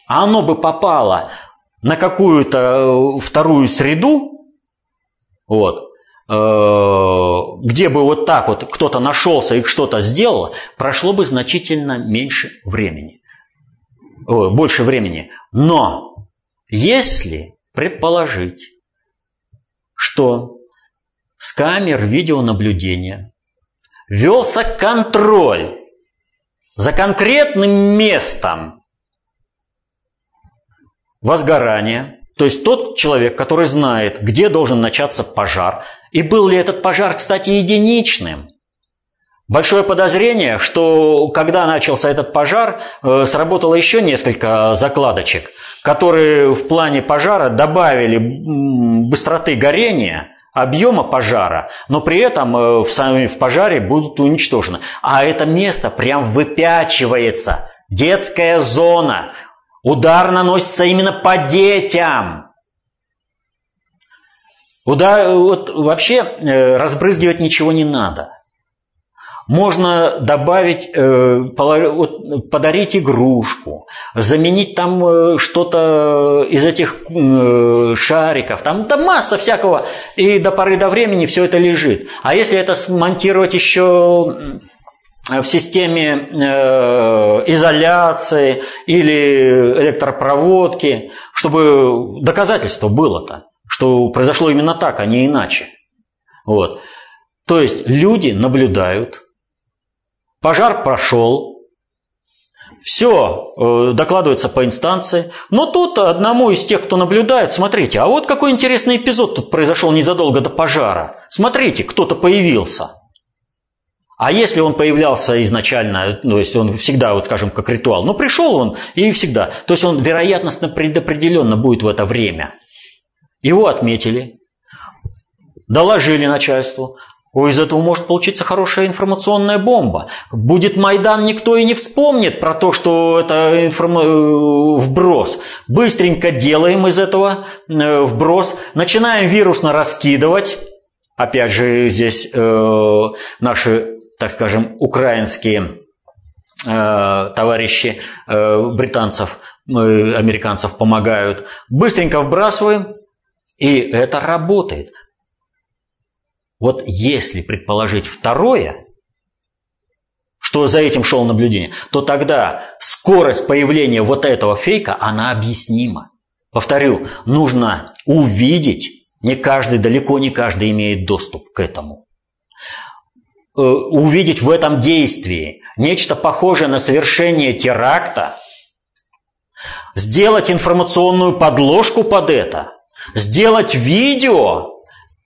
оно бы попало на какую-то э, вторую среду, вот, э, где бы вот так вот кто-то нашелся и что-то сделал, прошло бы значительно меньше времени. Больше времени. Но если предположить, что с камер видеонаблюдения велся контроль за конкретным местом возгорания, то есть тот человек, который знает, где должен начаться пожар, и был ли этот пожар, кстати, единичным. Большое подозрение, что когда начался этот пожар, э, сработало еще несколько закладочек, которые в плане пожара добавили быстроты горения – объема пожара, но при этом э, в, самом, в пожаре будут уничтожены. А это место прям выпячивается. Детская зона. Удар наносится именно по детям. Удар, вот вообще э, разбрызгивать ничего не надо. Можно добавить, э, подарить игрушку, заменить там э, что-то из этих э, шариков. Там, там масса всякого, и до поры до времени все это лежит. А если это смонтировать еще в системе изоляции или электропроводки, чтобы доказательство было-то, что произошло именно так, а не иначе. Вот То есть люди наблюдают, пожар прошел, все э, докладывается по инстанции. Но тут одному из тех, кто наблюдает, смотрите, а вот какой интересный эпизод тут произошел незадолго до пожара. Смотрите, кто-то появился. А если он появлялся изначально, то есть он всегда, вот скажем, как ритуал, ну пришел он и всегда, то есть он вероятностно предопределенно будет в это время. Его отметили, доложили начальству, о, из этого может получиться хорошая информационная бомба. Будет Майдан, никто и не вспомнит про то, что это информ... Э, вброс. Быстренько делаем из этого э, вброс, начинаем вирусно раскидывать. Опять же, здесь э, наши, так скажем, украинские э, товарищи э, британцев, э, американцев помогают. Быстренько вбрасываем, и это работает. Вот если предположить второе, что за этим шло наблюдение, то тогда скорость появления вот этого фейка, она объяснима. Повторю, нужно увидеть, не каждый, далеко не каждый имеет доступ к этому. Э, увидеть в этом действии нечто похожее на совершение теракта, сделать информационную подложку под это, сделать видео,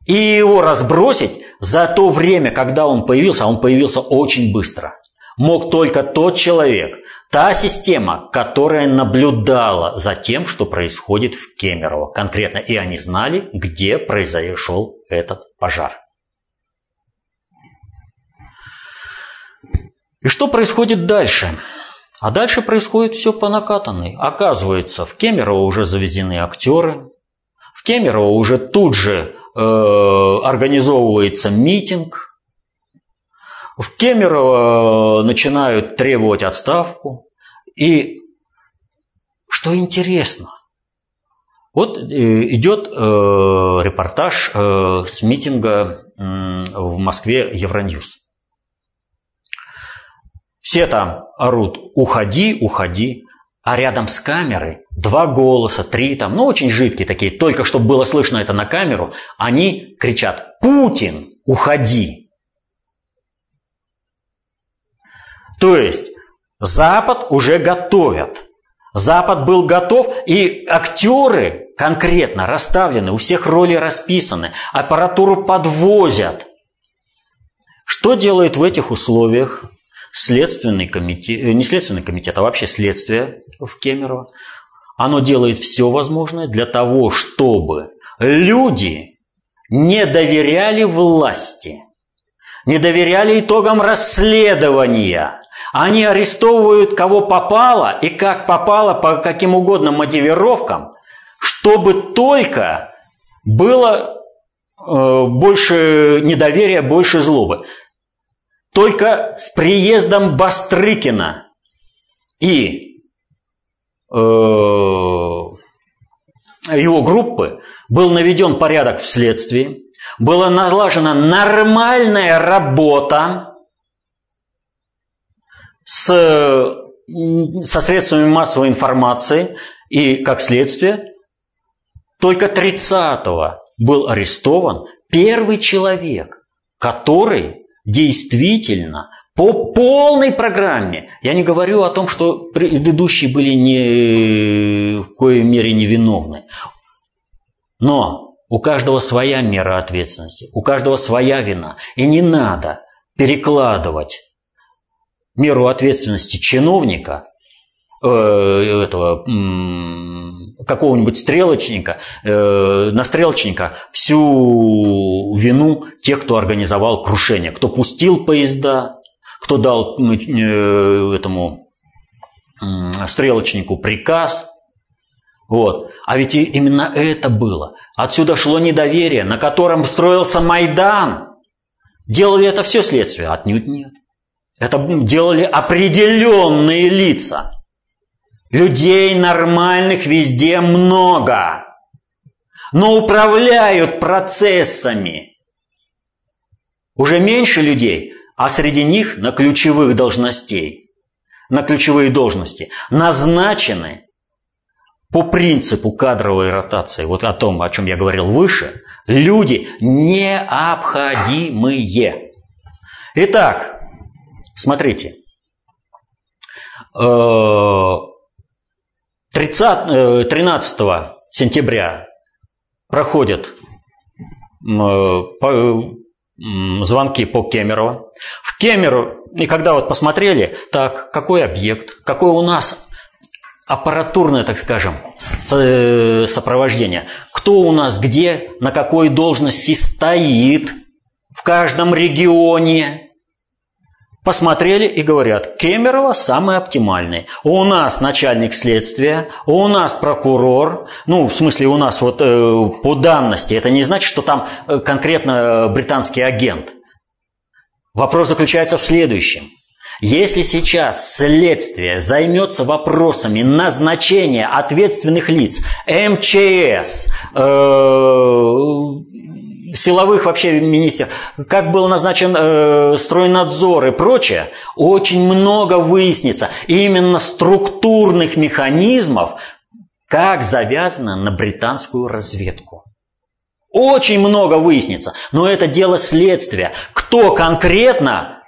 и его разбросить за то время, когда он появился, а он появился очень быстро, мог только тот человек, та система, которая наблюдала за тем, что происходит в Кемерово конкретно, и они знали, где произошел этот пожар. И что происходит дальше? А дальше происходит все по накатанной. Оказывается, в Кемерово уже завезены актеры, в Кемерово уже тут же организовывается митинг. В Кемерово начинают требовать отставку. И что интересно, вот э, идет э, репортаж э, с митинга э, в Москве Евроньюз. Все там орут «Уходи, уходи». А рядом с камерой два голоса, три там, ну очень жидкие такие, только чтобы было слышно это на камеру, они кричат «Путин, уходи!». То есть Запад уже готовят. Запад был готов, и актеры конкретно расставлены, у всех роли расписаны, аппаратуру подвозят. Что делает в этих условиях Следственный комитет, э, не следственный комитет, а вообще следствие в Кемерово, оно делает все возможное для того, чтобы люди не доверяли власти, не доверяли итогам расследования. Они арестовывают кого попало и как попало по каким угодно мотивировкам, чтобы только было э, больше недоверия, больше злобы. Только с приездом Бастрыкина. И э, его группы был наведен порядок в следствии, была налажена нормальная работа с, со средствами массовой информации и, как следствие, только 30-го был арестован первый человек, который действительно по полной программе. Я не говорю о том, что предыдущие были не, в коей мере невиновны. Но у каждого своя мера ответственности, у каждого своя вина. И не надо перекладывать меру ответственности чиновника этого какого-нибудь стрелочника, э, на стрелочника всю вину тех, кто организовал крушение, кто пустил поезда, кто дал э, этому э, стрелочнику приказ. Вот. А ведь именно это было. Отсюда шло недоверие, на котором строился Майдан. Делали это все следствие? Отнюдь нет. Это делали определенные лица. Людей нормальных везде много, но управляют процессами. Уже меньше людей, а среди них на ключевых должностей, на ключевые должности назначены по принципу кадровой ротации, вот о том, о чем я говорил выше, люди необходимые. Итак, смотрите. 30, 13 э, сентября проходят звонки по Кемерово. В Кемерово, и когда вот посмотрели, так, какой объект, какой у нас аппаратурное, так скажем, э, сопровождение. Кто у нас где, на какой должности стоит в каждом регионе. Посмотрели и говорят, Кемерово самый оптимальный. У нас начальник следствия, у нас прокурор, ну, в смысле, у нас вот э, по данности. Это не значит, что там э, конкретно британский агент. Вопрос заключается в следующем. Если сейчас следствие займется вопросами назначения ответственных лиц, МЧС, э, силовых вообще министерств, как был назначен э, стройнадзор и прочее, очень много выяснится именно структурных механизмов, как завязано на британскую разведку. Очень много выяснится, но это дело следствия. Кто конкретно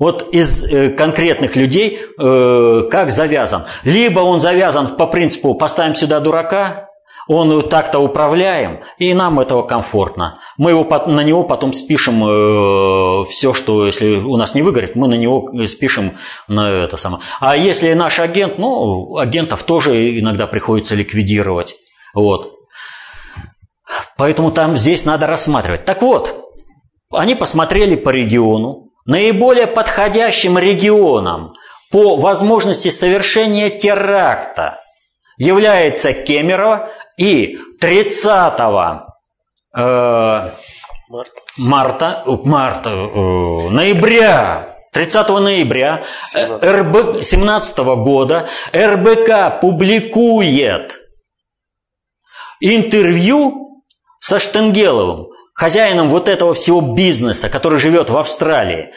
вот из э, конкретных людей э, как завязан. Либо он завязан по принципу «поставим сюда дурака», он так-то управляем, и нам этого комфортно. Мы его, на него потом спишем э, все, что если у нас не выгорит, мы на него спишем на это самое. А если наш агент, ну, агентов тоже иногда приходится ликвидировать. Вот. Поэтому там здесь надо рассматривать. Так вот, они посмотрели по региону, наиболее подходящим регионом по возможности совершения теракта является Кемерово и 30 э, марта, марта, э, ноября 30 ноября 17. РБ, 17 года РБК публикует интервью со Штенгеловым, хозяином вот этого всего бизнеса, который живет в Австралии.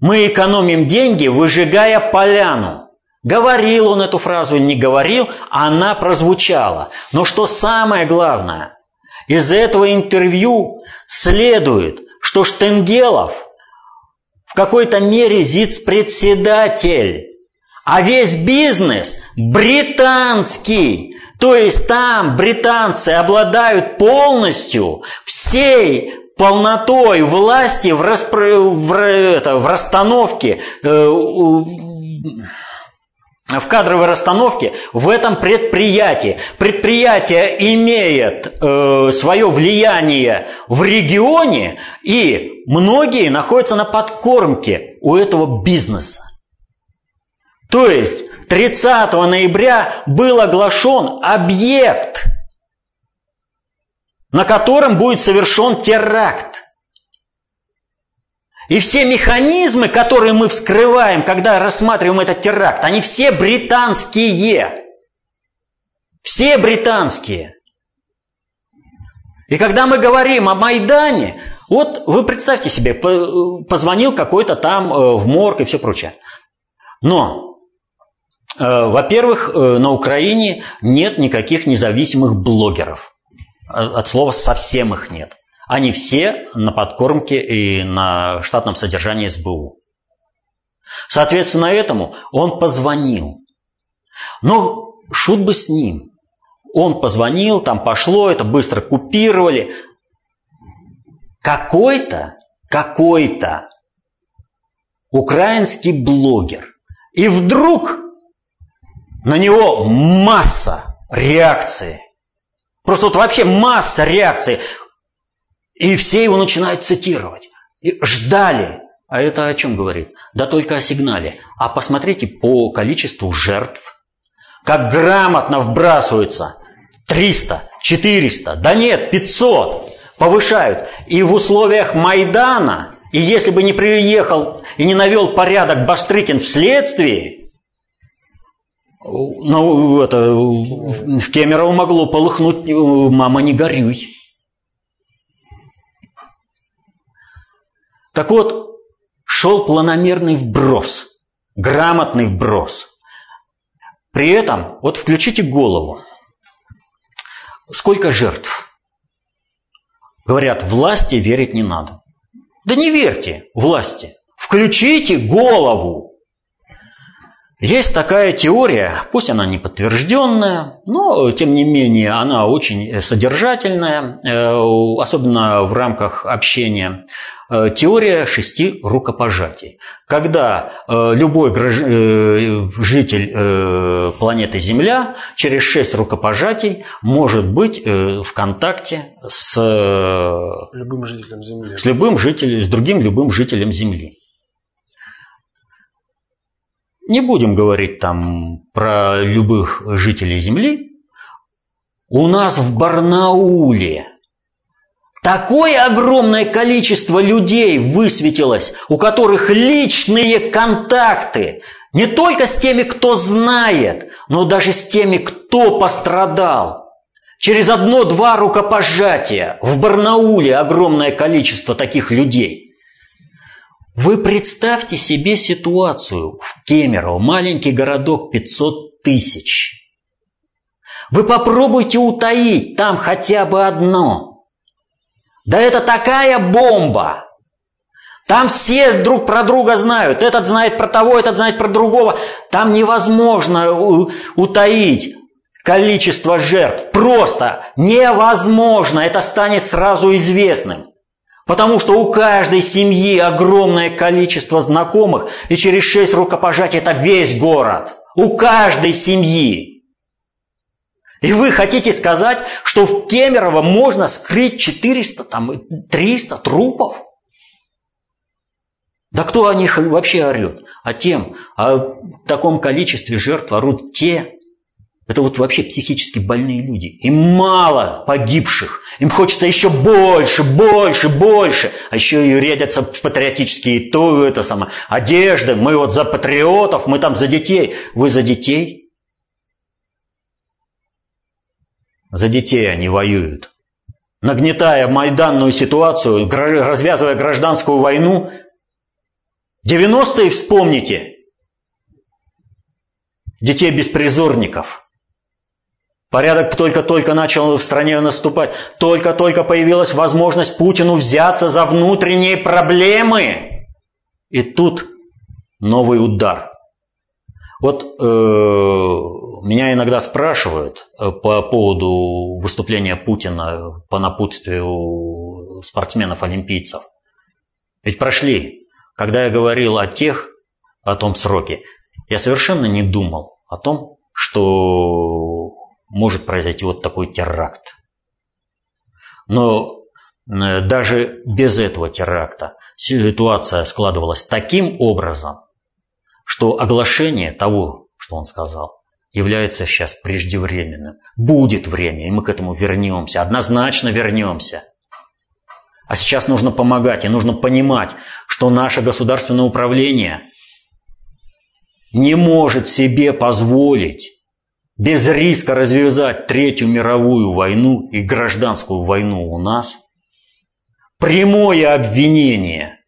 Мы экономим деньги, выжигая поляну. Говорил он эту фразу, не говорил, она прозвучала. Но что самое главное, из этого интервью следует, что Штенгелов в какой-то мере ЗИЦ-председатель, а весь бизнес британский. То есть там британцы обладают полностью всей полнотой власти в, распро... в, это, в расстановке, э, в кадровой расстановке в этом предприятии. Предприятие имеет э, свое влияние в регионе, и многие находятся на подкормке у этого бизнеса. То есть 30 ноября был оглашен объект, на котором будет совершен теракт. И все механизмы, которые мы вскрываем, когда рассматриваем этот теракт, они все британские. Все британские. И когда мы говорим о Майдане, вот вы представьте себе, позвонил какой-то там э, в морг и все прочее. Но Э, во-первых, э, на Украине нет никаких независимых блогеров. От слова совсем их нет. Они все на подкормке и на штатном содержании СБУ. Соответственно этому он позвонил. Но шут бы с ним. Он позвонил, там пошло, это быстро купировали. Какой-то, какой-то украинский блогер. И вдруг на него масса реакции. Просто вот вообще масса реакций. И все его начинают цитировать. И ждали. А это о чем говорит? Да только о сигнале. А посмотрите по количеству жертв. Как грамотно вбрасываются. 300, 400, да нет, 500 повышают. И в условиях Майдана, и если бы не приехал и не навел порядок Бастрыкин в следствии, ну, это, в Кемерово могло полыхнуть «Мама, не горюй». Так вот, шел планомерный вброс, грамотный вброс. При этом, вот включите голову. Сколько жертв? Говорят, власти верить не надо. Да не верьте власти. Включите голову. Есть такая теория, пусть она не подтвержденная, но тем не менее она очень содержательная, э, особенно в рамках общения. Э, теория шести рукопожатий. Когда э, любой житель планеты Земля через шесть рукопожатий может быть в контакте с любым жителем Земли. С любым жителем, с другим любым жителем Земли. Не будем говорить там про любых жителей Земли. У нас в Барнауле такое огромное количество людей высветилось, у которых личные контакты не только с теми, кто знает, но даже с теми, кто пострадал. Через одно-два рукопожатия в Барнауле огромное количество таких людей – вы представьте себе ситуацию в Кемерово, маленький городок 500 тысяч. Вы попробуйте утаить там хотя бы одно. Да это такая бомба. Там все друг про друга знают. Этот знает про того, этот знает про другого. Там невозможно утаить количество жертв. Просто невозможно. Это станет сразу известным. Потому что у каждой семьи огромное количество знакомых, и через шесть рукопожатий это весь город. У каждой семьи. И вы хотите сказать, что в Кемерово можно скрыть 400, там, 300 трупов? Да кто о них вообще орет? А тем, о таком количестве жертв орут те, это вот вообще психически больные люди. Им мало погибших. Им хочется еще больше, больше, больше. А еще и рядятся в патриотические то, это самое, одежды. Мы вот за патриотов, мы там за детей. Вы за детей? За детей они воюют. Нагнетая майданную ситуацию, развязывая гражданскую войну. 90-е вспомните. Детей беспризорников – Порядок только-только начал в стране наступать. Только-только появилась возможность Путину взяться за внутренние проблемы. И тут новый удар. Вот э, меня иногда спрашивают э, по поводу выступления Путина по напутствию спортсменов-олимпийцев. Ведь прошли. Когда я говорил о тех, о том сроке, я совершенно не думал о том, что может произойти вот такой теракт. Но э, даже без этого теракта ситуация складывалась таким образом, что оглашение того, что он сказал, является сейчас преждевременным. Будет время, и мы к этому вернемся, однозначно вернемся. А сейчас нужно помогать, и нужно понимать, что наше государственное управление не может себе позволить без риска развязать Третью мировую войну и гражданскую войну у нас, прямое обвинение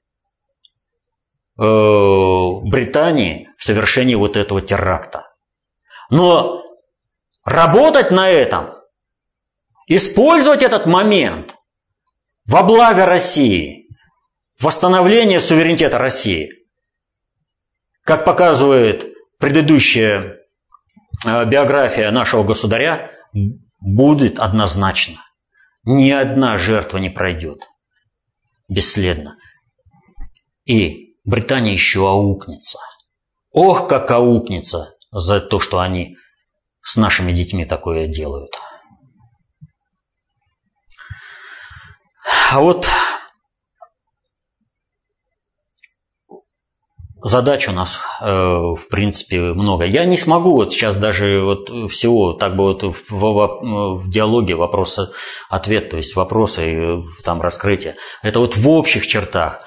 Британии в совершении вот этого теракта. Но работать на этом, использовать этот момент во благо России, восстановление суверенитета России, как показывает предыдущая Э, биография нашего государя будет однозначно. Ни одна жертва не пройдет бесследно. И Британия еще аукнется. Ох, как аукнется за то, что они с нашими детьми такое делают. А вот Задач у нас, э, в принципе, много. Я не смогу вот сейчас даже вот всего так бы вот в, в, в диалоге вопрос-ответ, то есть вопросы и там раскрытие. Это вот в общих чертах.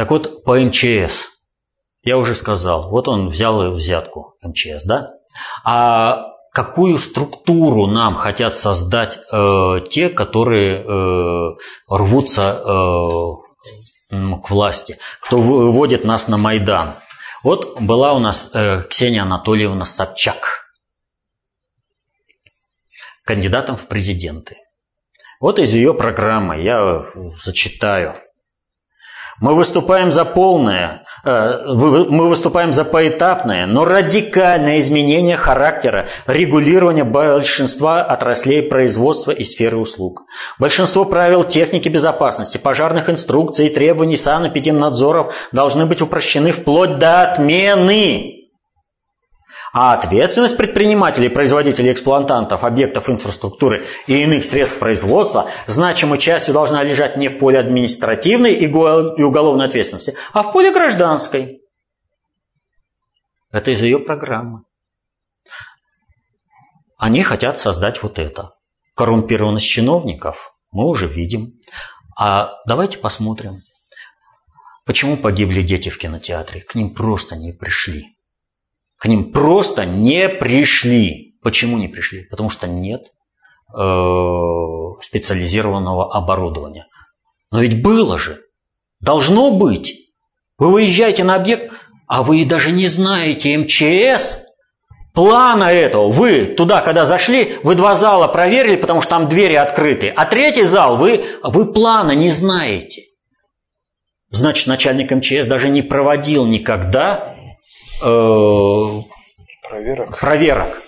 Так вот, по МЧС. Я уже сказал, вот он взял взятку МЧС, да? А какую структуру нам хотят создать э, те, которые э, рвутся э, к власти, кто выводит нас на Майдан. Вот была у нас э, Ксения Анатольевна Собчак. кандидатом в президенты. Вот из ее программы я зачитаю. Мы выступаем за полное, э, мы выступаем за поэтапное, но радикальное изменение характера регулирования большинства отраслей производства и сферы услуг. Большинство правил техники безопасности, пожарных инструкций и требований санэпидемнадзоров должны быть упрощены вплоть до отмены. А ответственность предпринимателей, производителей, эксплуатантов, объектов инфраструктуры и иных средств производства значимой частью должна лежать не в поле административной и уголовной ответственности, а в поле гражданской. Это из ее программы. Они хотят создать вот это. Коррумпированность чиновников мы уже видим. А давайте посмотрим, почему погибли дети в кинотеатре. К ним просто не пришли. К ним просто не пришли. Почему не пришли? Потому что нет э, специализированного оборудования. Но ведь было же. Должно быть. Вы выезжаете на объект, а вы даже не знаете МЧС плана этого. Вы туда, когда зашли, вы два зала проверили, потому что там двери открыты. А третий зал вы, вы плана не знаете. Значит, начальник МЧС даже не проводил никогда проверок. проверок.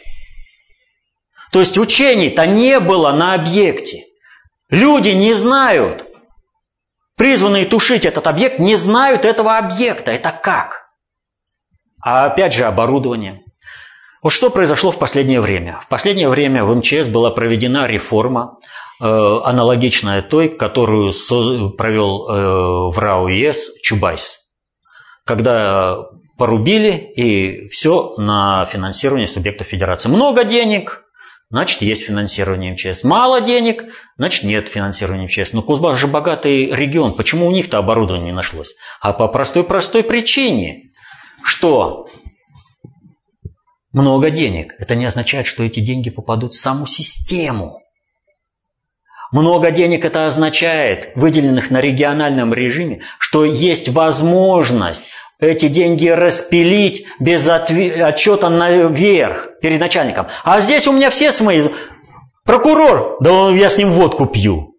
То есть учений-то не было на объекте. Люди не знают, призванные тушить этот объект, не знают этого объекта. Это как? А опять же оборудование. Вот что произошло в последнее время? В последнее время в МЧС была проведена реформа, э, аналогичная той, которую провел э, в РАО ЕС Чубайс. Когда порубили, и все на финансирование субъектов федерации. Много денег, значит, есть финансирование МЧС. Мало денег, значит, нет финансирования МЧС. Но Кузбасс же богатый регион, почему у них-то оборудование не нашлось? А по простой-простой причине, что много денег, это не означает, что эти деньги попадут в саму систему. Много денег это означает, выделенных на региональном режиме, что есть возможность эти деньги распилить без отчета наверх перед начальником. А здесь у меня все свои. Прокурор, да я с ним водку пью.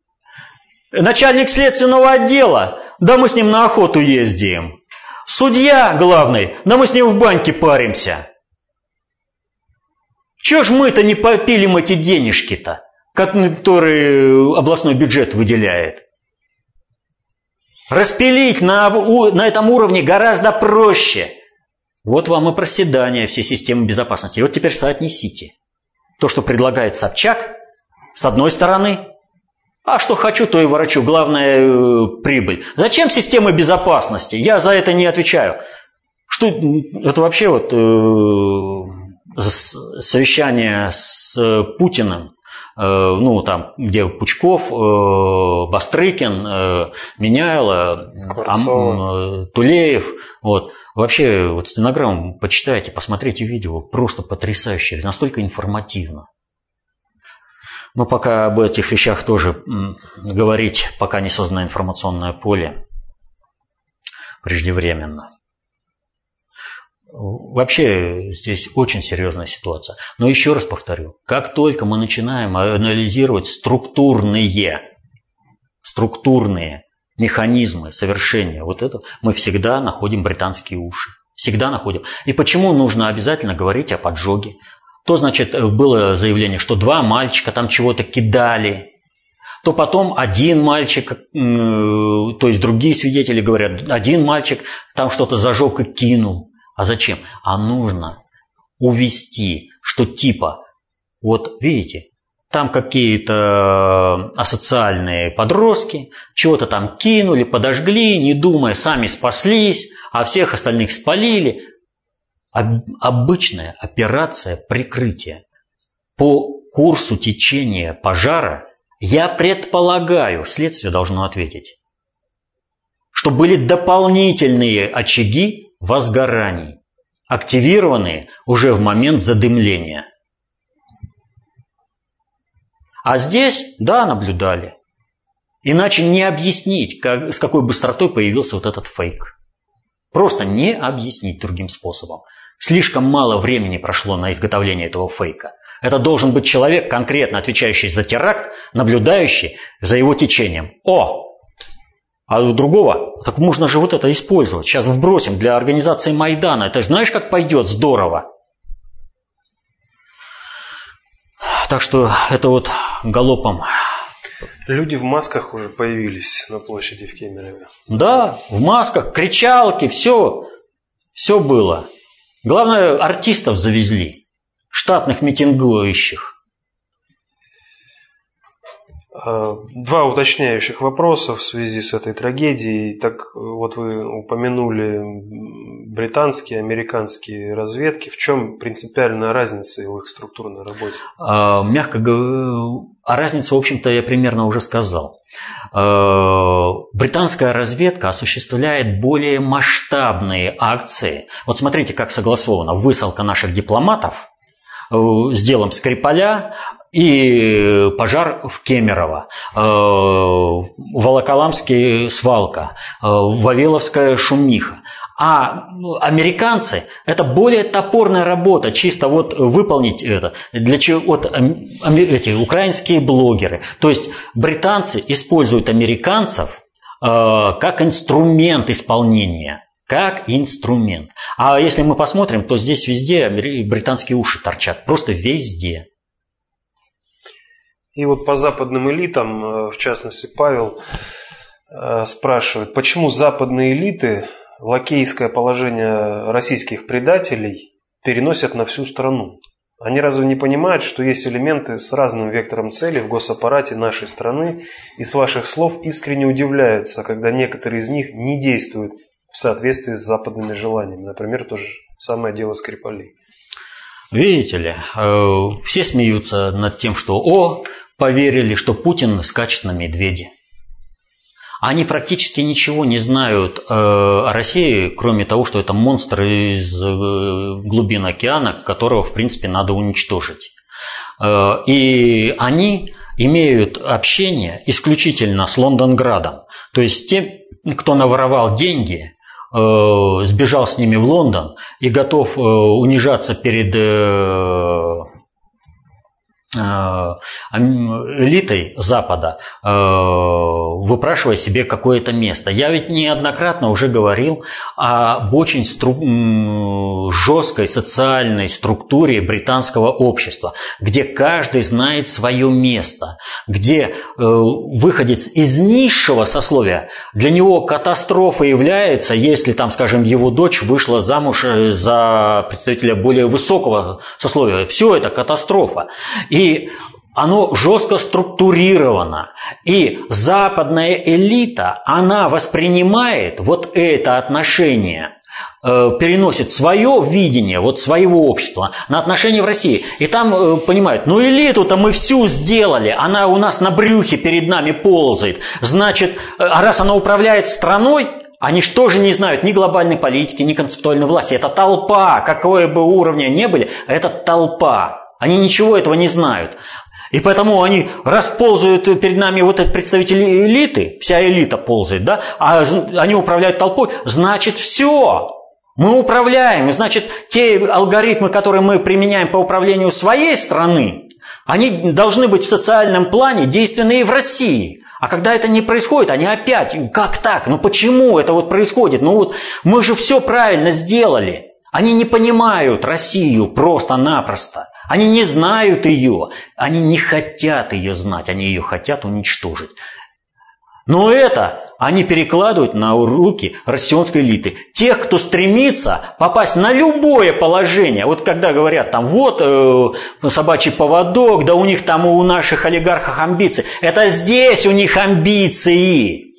Начальник следственного отдела, да мы с ним на охоту ездим. Судья главный, да мы с ним в баньке паримся. Чего ж мы-то не попилим эти денежки-то, которые областной бюджет выделяет? Распилить на, на этом уровне гораздо проще. Вот вам и проседание всей системы безопасности. И вот теперь соотнесите. То, что предлагает Собчак, с одной стороны, а что хочу, то и ворочу. Главное э, прибыль. Зачем система безопасности? Я за это не отвечаю. Что это вообще вот э, совещание с Путиным Э, ну, там, где Пучков, э, Бастрыкин, э, Меняйло, Тулеев, вот. Вообще, вот стенограмму почитайте, посмотрите видео, просто потрясающе, настолько информативно. Но пока об этих вещах тоже говорить, пока не создано информационное поле, преждевременно. Вообще здесь очень серьезная ситуация. Но еще раз повторю, как только мы начинаем анализировать структурные, структурные механизмы совершения вот этого, мы всегда находим британские уши. Всегда находим. И почему нужно обязательно говорить о поджоге? То, значит, было заявление, что два мальчика там чего-то кидали, то потом один мальчик, э, то есть другие свидетели говорят, один мальчик там что-то зажег и кинул. А зачем? А нужно увести, что типа, вот видите, там какие-то э, асоциальные подростки, чего-то там кинули, подожгли, не думая, сами спаслись, а всех остальных спалили. Обычная операция прикрытия. По курсу течения пожара я предполагаю, следствие должно ответить, что были дополнительные очаги возгораний, активированные уже в момент задымления. А здесь, да, наблюдали. Иначе не объяснить, как, с какой быстротой появился вот этот фейк. Просто не объяснить другим способом. Слишком мало времени прошло на изготовление этого фейка. Это должен быть человек, конкретно отвечающий за теракт, наблюдающий за его течением. О! А у другого, так можно же вот это использовать. Сейчас вбросим для организации Майдана. Это знаешь, как пойдет здорово. Так что это вот галопом. Люди в масках уже появились на площади в Кемерове. Да, в масках, кричалки, все, все было. Главное, артистов завезли, штатных митингующих. А, два уточняющих вопроса в связи с этой трагедией. Так вот вы упомянули британские, американские разведки. В чем принципиальная разница в их структурной работе? А, мягко говоря, о разнице, в общем-то, я примерно уже сказал. А, британская разведка осуществляет более масштабные акции. Вот смотрите, как согласовано. Высылка наших дипломатов э, с делом Скрипаля, и пожар в Кемерово, э, Волоколамский свалка, э, Вавиловская шумиха. А ну, американцы – это более топорная работа, чисто вот выполнить это. Для чего вот эти украинские блогеры. То есть британцы используют американцев э, как инструмент исполнения как инструмент. А если мы посмотрим, то здесь везде британские уши торчат, просто везде. И вот по западным элитам, э, в частности, Павел э, спрашивает, почему западные элиты лакейское положение российских предателей переносят на всю страну? Они разве не понимают, что есть элементы с разным вектором цели в госаппарате нашей страны и с ваших слов искренне удивляются, когда некоторые из них не действуют в соответствии с западными желаниями. Например, то же самое дело Скрипалей. Видите ли, э, все смеются над тем, что «О, поверили, что Путин скачет на медведе». Они практически ничего не знают э, о России, кроме того, что это монстр из э, глубин океана, которого, в принципе, надо уничтожить. И они имеют общение исключительно с Лондонградом. То есть те, кто наворовал деньги, Э, сбежал с ними в Лондон и готов э, унижаться перед э, Э, элитой Запада, э, выпрашивая себе какое-то место. Я ведь неоднократно уже говорил об очень стру... жесткой социальной структуре британского общества, где каждый знает свое место, где э, выходец из низшего сословия, для него катастрофа является, если там, скажем, его дочь вышла замуж за представителя более высокого сословия. Все это катастрофа. И и оно жестко структурировано. И западная элита, она воспринимает вот это отношение э, переносит свое видение вот своего общества на отношения в России. И там э, понимают, ну элиту-то мы всю сделали, она у нас на брюхе перед нами ползает. Значит, э, раз она управляет страной, они что же не знают ни глобальной политики, ни концептуальной власти. Это толпа, какое бы уровня ни были, это толпа. Они ничего этого не знают. И поэтому они расползают перед нами вот этот представитель элиты, вся элита ползает, да, а они управляют толпой, значит все. Мы управляем, значит те алгоритмы, которые мы применяем по управлению своей страны, они должны быть в социальном плане действенны и в России. А когда это не происходит, они опять, как так? Ну почему это вот происходит? Ну вот мы же все правильно сделали. Они не понимают Россию просто-напросто. Они не знают ее, они не хотят ее знать, они ее хотят уничтожить. Но это они перекладывают на руки россионской элиты. Тех, кто стремится попасть на любое положение. Вот когда говорят там, вот э, собачий поводок, да у них там у наших олигархов амбиции. Это здесь у них амбиции.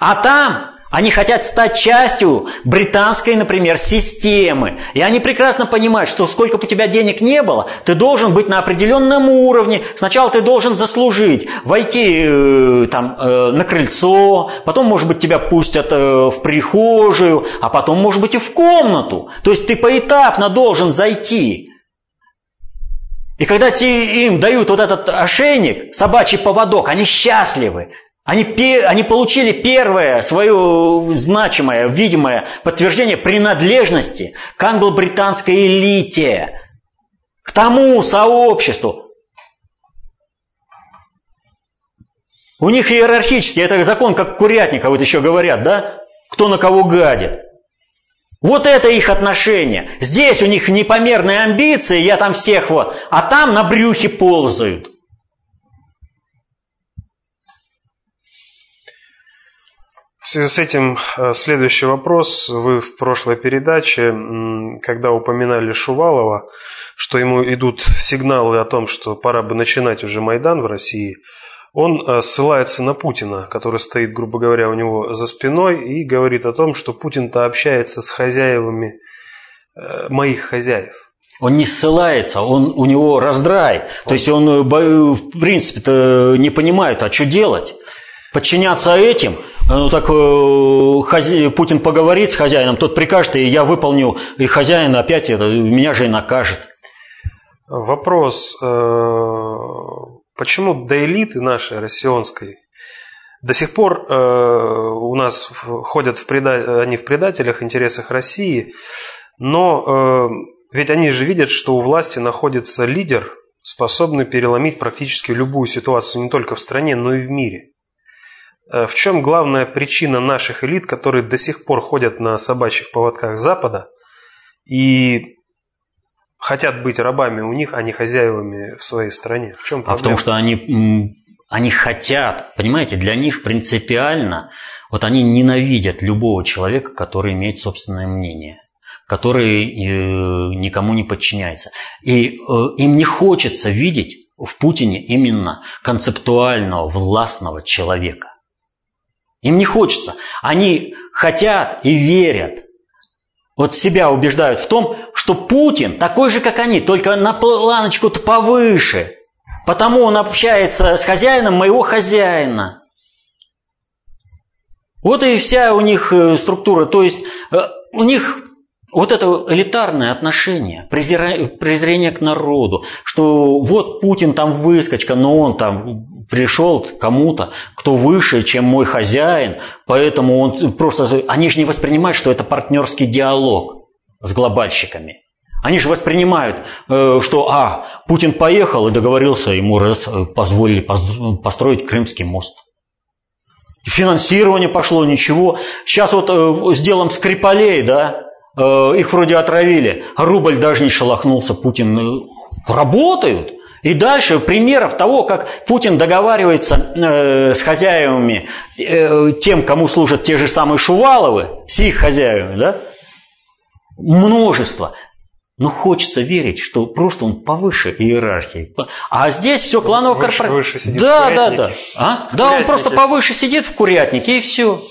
А там они хотят стать частью британской, например, системы. И они прекрасно понимают, что сколько бы у тебя денег не было, ты должен быть на определенном уровне. Сначала ты должен заслужить, войти э, там, э, на крыльцо, потом, может быть, тебя пустят э, в прихожую, а потом, может быть, и в комнату. То есть ты поэтапно должен зайти. И когда те, им дают вот этот ошейник, собачий поводок, они счастливы. Они, они получили первое свое значимое, видимое подтверждение принадлежности к англо-британской элите, к тому сообществу. У них иерархически, это закон как курятника, вот еще говорят, да? Кто на кого гадит. Вот это их отношение. Здесь у них непомерные амбиции, я там всех вот, а там на брюхе ползают. В связи с этим э, следующий вопрос. Вы в прошлой передаче, когда упоминали Шувалова, что ему идут сигналы о том, что пора бы начинать уже Майдан в России, он э, ссылается на Путина, который стоит, грубо говоря, у него за спиной и говорит о том, что Путин-то общается с хозяевами э, моих хозяев. Он не ссылается, он, у него раздрай. Он... То есть он, в принципе-то, не понимает, а что делать? Подчиняться этим? Ну так хозя... Путин поговорит с хозяином, тот прикажет, и я выполню, и хозяин опять это, меня же и накажет. Вопрос. Почему до элиты нашей россионской до сих пор э, у нас ходят в преда... они в предателях, интересах России, но э, ведь они же видят, что у власти находится лидер, способный переломить практически любую ситуацию не только в стране, но и в мире. Э, в чем главная причина наших элит, которые до сих пор ходят на собачьих поводках Запада и хотят быть рабами у них, а не хозяевами в своей стране. В чем проблема? А потому что они, они хотят, понимаете, для них принципиально, вот они ненавидят любого человека, который имеет собственное мнение который э, никому не подчиняется. И э, им не хочется видеть в Путине именно концептуального, властного человека. Им не хочется. Они хотят и верят, вот себя убеждают в том, что Путин такой же, как они, только на планочку-то повыше. Потому он общается с хозяином моего хозяина. Вот и вся у них э, структура. То есть э, у них вот это элитарное отношение, презрение к народу, что вот Путин там выскочка, но он там пришел к кому-то, кто выше, чем мой хозяин, поэтому он просто... Они же не воспринимают, что это партнерский диалог с глобальщиками. Они же воспринимают, э, что, а, Путин поехал и договорился, ему раз, э, позволили построить Крымский мост. Финансирование пошло, ничего. Сейчас вот э, с делом Скрипалей, да, их вроде отравили, а рубль даже не шелохнулся, Путин работают. И дальше примеров того, как Путин договаривается э, с хозяевами, э, тем, кому служат те же самые Шуваловы, с их хозяевами, да, множество. Но хочется верить, что просто он повыше иерархии. А здесь все кланово корпоративно. Да, да, да. А? Да, он просто повыше сидит в курятнике и все.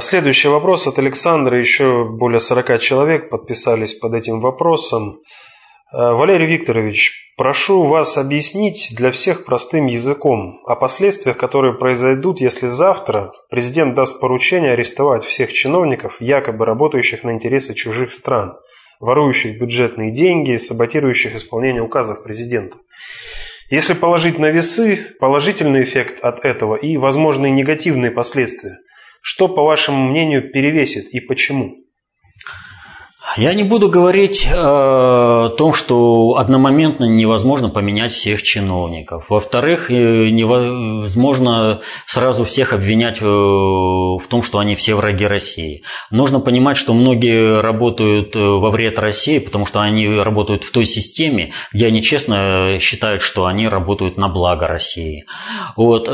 Следующий вопрос от Александра. Еще более 40 человек подписались под этим вопросом. А, Валерий Викторович, прошу вас объяснить для всех простым языком о последствиях, которые произойдут, если завтра президент даст поручение арестовать всех чиновников, якобы работающих на интересы чужих стран, ворующих бюджетные деньги, саботирующих исполнение указов президента. Если положить на весы положительный эффект от этого и возможные негативные последствия – что, по вашему мнению, перевесит и почему? Я не буду говорить э, о том, что одномоментно невозможно поменять всех чиновников. Во-вторых, э, невозможно сразу всех обвинять э, в том, что они все враги России. Нужно понимать, что многие работают во вред России, потому что они работают в той системе, где они честно считают, что они работают на благо России. Вот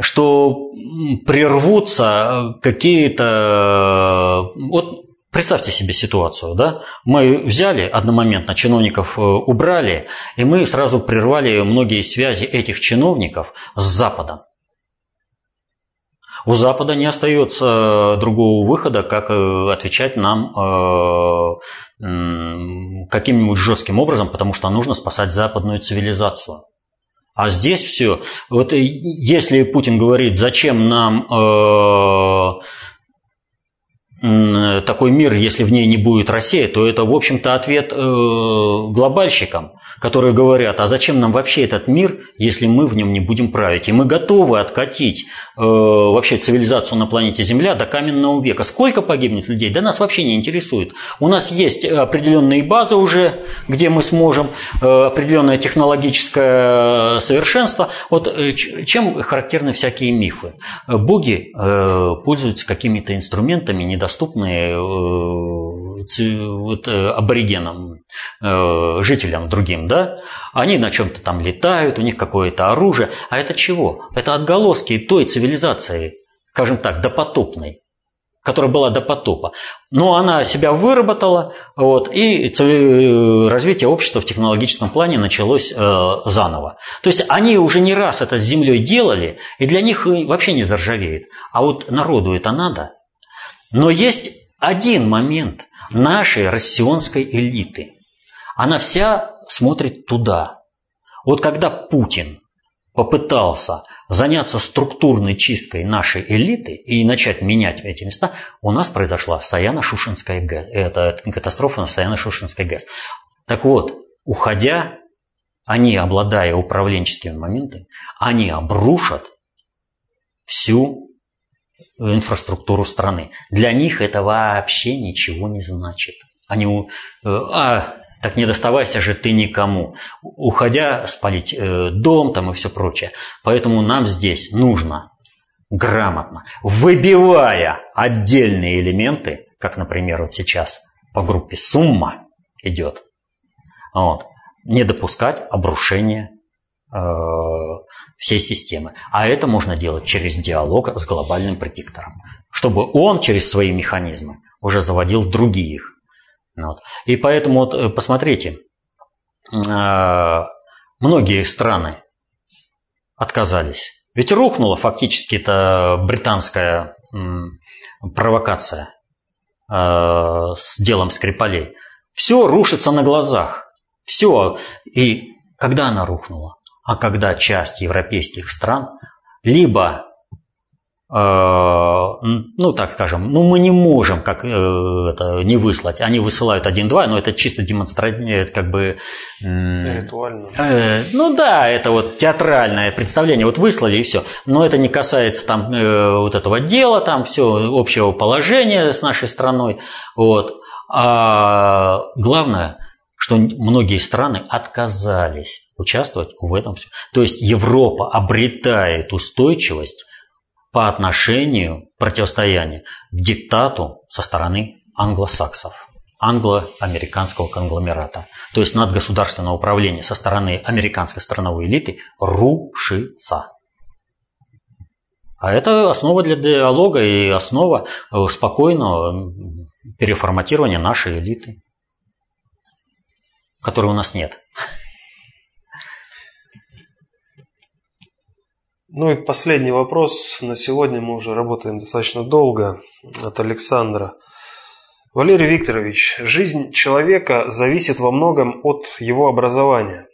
что прервутся какие-то... Вот представьте себе ситуацию, да? Мы взяли одномоментно чиновников, э, убрали, и мы сразу прервали многие связи этих чиновников с Западом. У Запада не остается другого выхода, как э, отвечать нам э, каким-нибудь жестким образом, потому что нужно спасать западную цивилизацию. А здесь все. Вот если Путин говорит, зачем нам э, такой мир, если в ней не будет Россия, то это, в общем-то, ответ э, глобальщикам, которые говорят, а зачем нам вообще этот мир, если мы в нем не будем править? И мы готовы откатить э, вообще цивилизацию на планете Земля до каменного века. Сколько погибнет людей? Да нас вообще не интересует. У нас есть определенные базы уже, где мы сможем, э, определенное технологическое совершенство. Вот чем характерны всякие мифы? Боги пользуются какими-то инструментами, доступны э, вот, э, аборигенам, э, жителям другим, да, они на чем-то там летают, у них какое-то оружие. А это чего? Это отголоски той цивилизации, скажем так, допотопной, которая была до потопа. Но она себя выработала, вот, и развитие общества в технологическом плане началось э, заново. То есть они уже не раз это с землей делали, и для них вообще не заржавеет. А вот народу это надо – но есть один момент нашей россионской элиты. Она вся смотрит туда. Вот когда Путин попытался заняться структурной чисткой нашей элиты и начать менять эти места, у нас произошла Саяно-Шушинская ГЭС. Это катастрофа на Саяно-Шушинской ГЭС. Так вот, уходя, они, обладая управленческими моментами, они обрушат всю инфраструктуру страны. Для них это вообще ничего не значит. Они, э, а, так не доставайся же ты никому, уходя спалить э, дом там и все прочее. Поэтому нам здесь нужно грамотно, выбивая отдельные элементы, как, например, вот сейчас по группе сумма идет, вот, не допускать обрушения всей системы. А это можно делать через диалог с глобальным предиктором, чтобы он через свои механизмы уже заводил других. Вот. И поэтому вот э, посмотрите, э, многие страны отказались. Ведь рухнула фактически эта британская провокация э, с делом Скрипалей. Все рушится на глазах. Все. И когда она рухнула? А когда часть европейских стран либо э, ну, так скажем, ну, мы не можем как э, это не выслать. Они высылают один-два, но это чисто демонстративно, как бы... Ритуально. Э, ну да, это вот театральное представление. Вот выслали и все. Но это не касается там э, вот этого дела, там все общего положения с нашей страной. Вот. А главное, что многие страны отказались участвовать в этом. То есть Европа обретает устойчивость по отношению противостояния к диктату со стороны англосаксов, англо-американского конгломерата. То есть надгосударственное управление со стороны американской страновой элиты рушится. А это основа для диалога и основа э, спокойного переформатирования нашей элиты которой у нас нет. Ну и последний вопрос. На сегодня мы уже работаем достаточно долго. От Александра. Валерий Викторович, жизнь человека зависит во многом от его образования.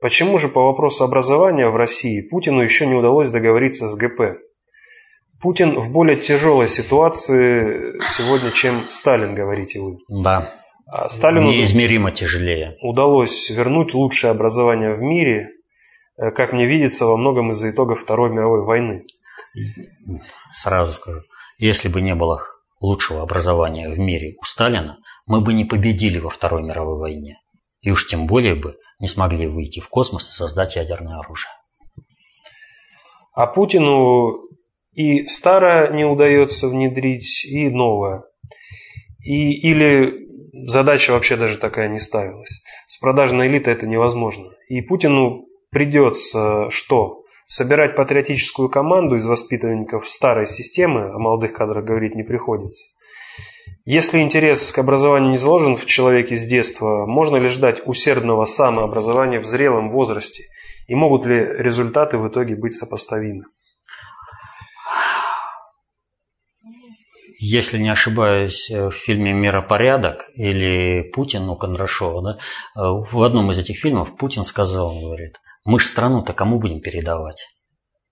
Почему же по вопросу образования в России Путину еще не удалось договориться с ГП? Путин в более тяжелой ситуации сегодня, чем Сталин, говорите вы. Да. А Сталину неизмеримо тяжелее. Удалось вернуть лучшее образование в мире, э, как мне видится, во многом из-за итогов Второй мировой войны. Сразу скажу, если бы не было лучшего образования в мире у Сталина, мы бы не победили во Второй мировой войне. И уж тем более бы не смогли выйти в космос и создать ядерное оружие. А Путину и старое не удается внедрить, и новое. И, или задача вообще даже такая не ставилась. С продажной элитой это невозможно. И Путину придется что? Собирать патриотическую команду из воспитанников старой системы, о молодых кадрах говорить не приходится. Если интерес к образованию не заложен в человеке с детства, можно ли ждать усердного самообразования в зрелом возрасте? И могут ли результаты в итоге быть сопоставимы? Если не ошибаюсь, э, в фильме «Миропорядок» или «Путин» у Кондрашова, да, э, в одном из этих фильмов Путин сказал, он говорит, мы же страну-то кому будем передавать?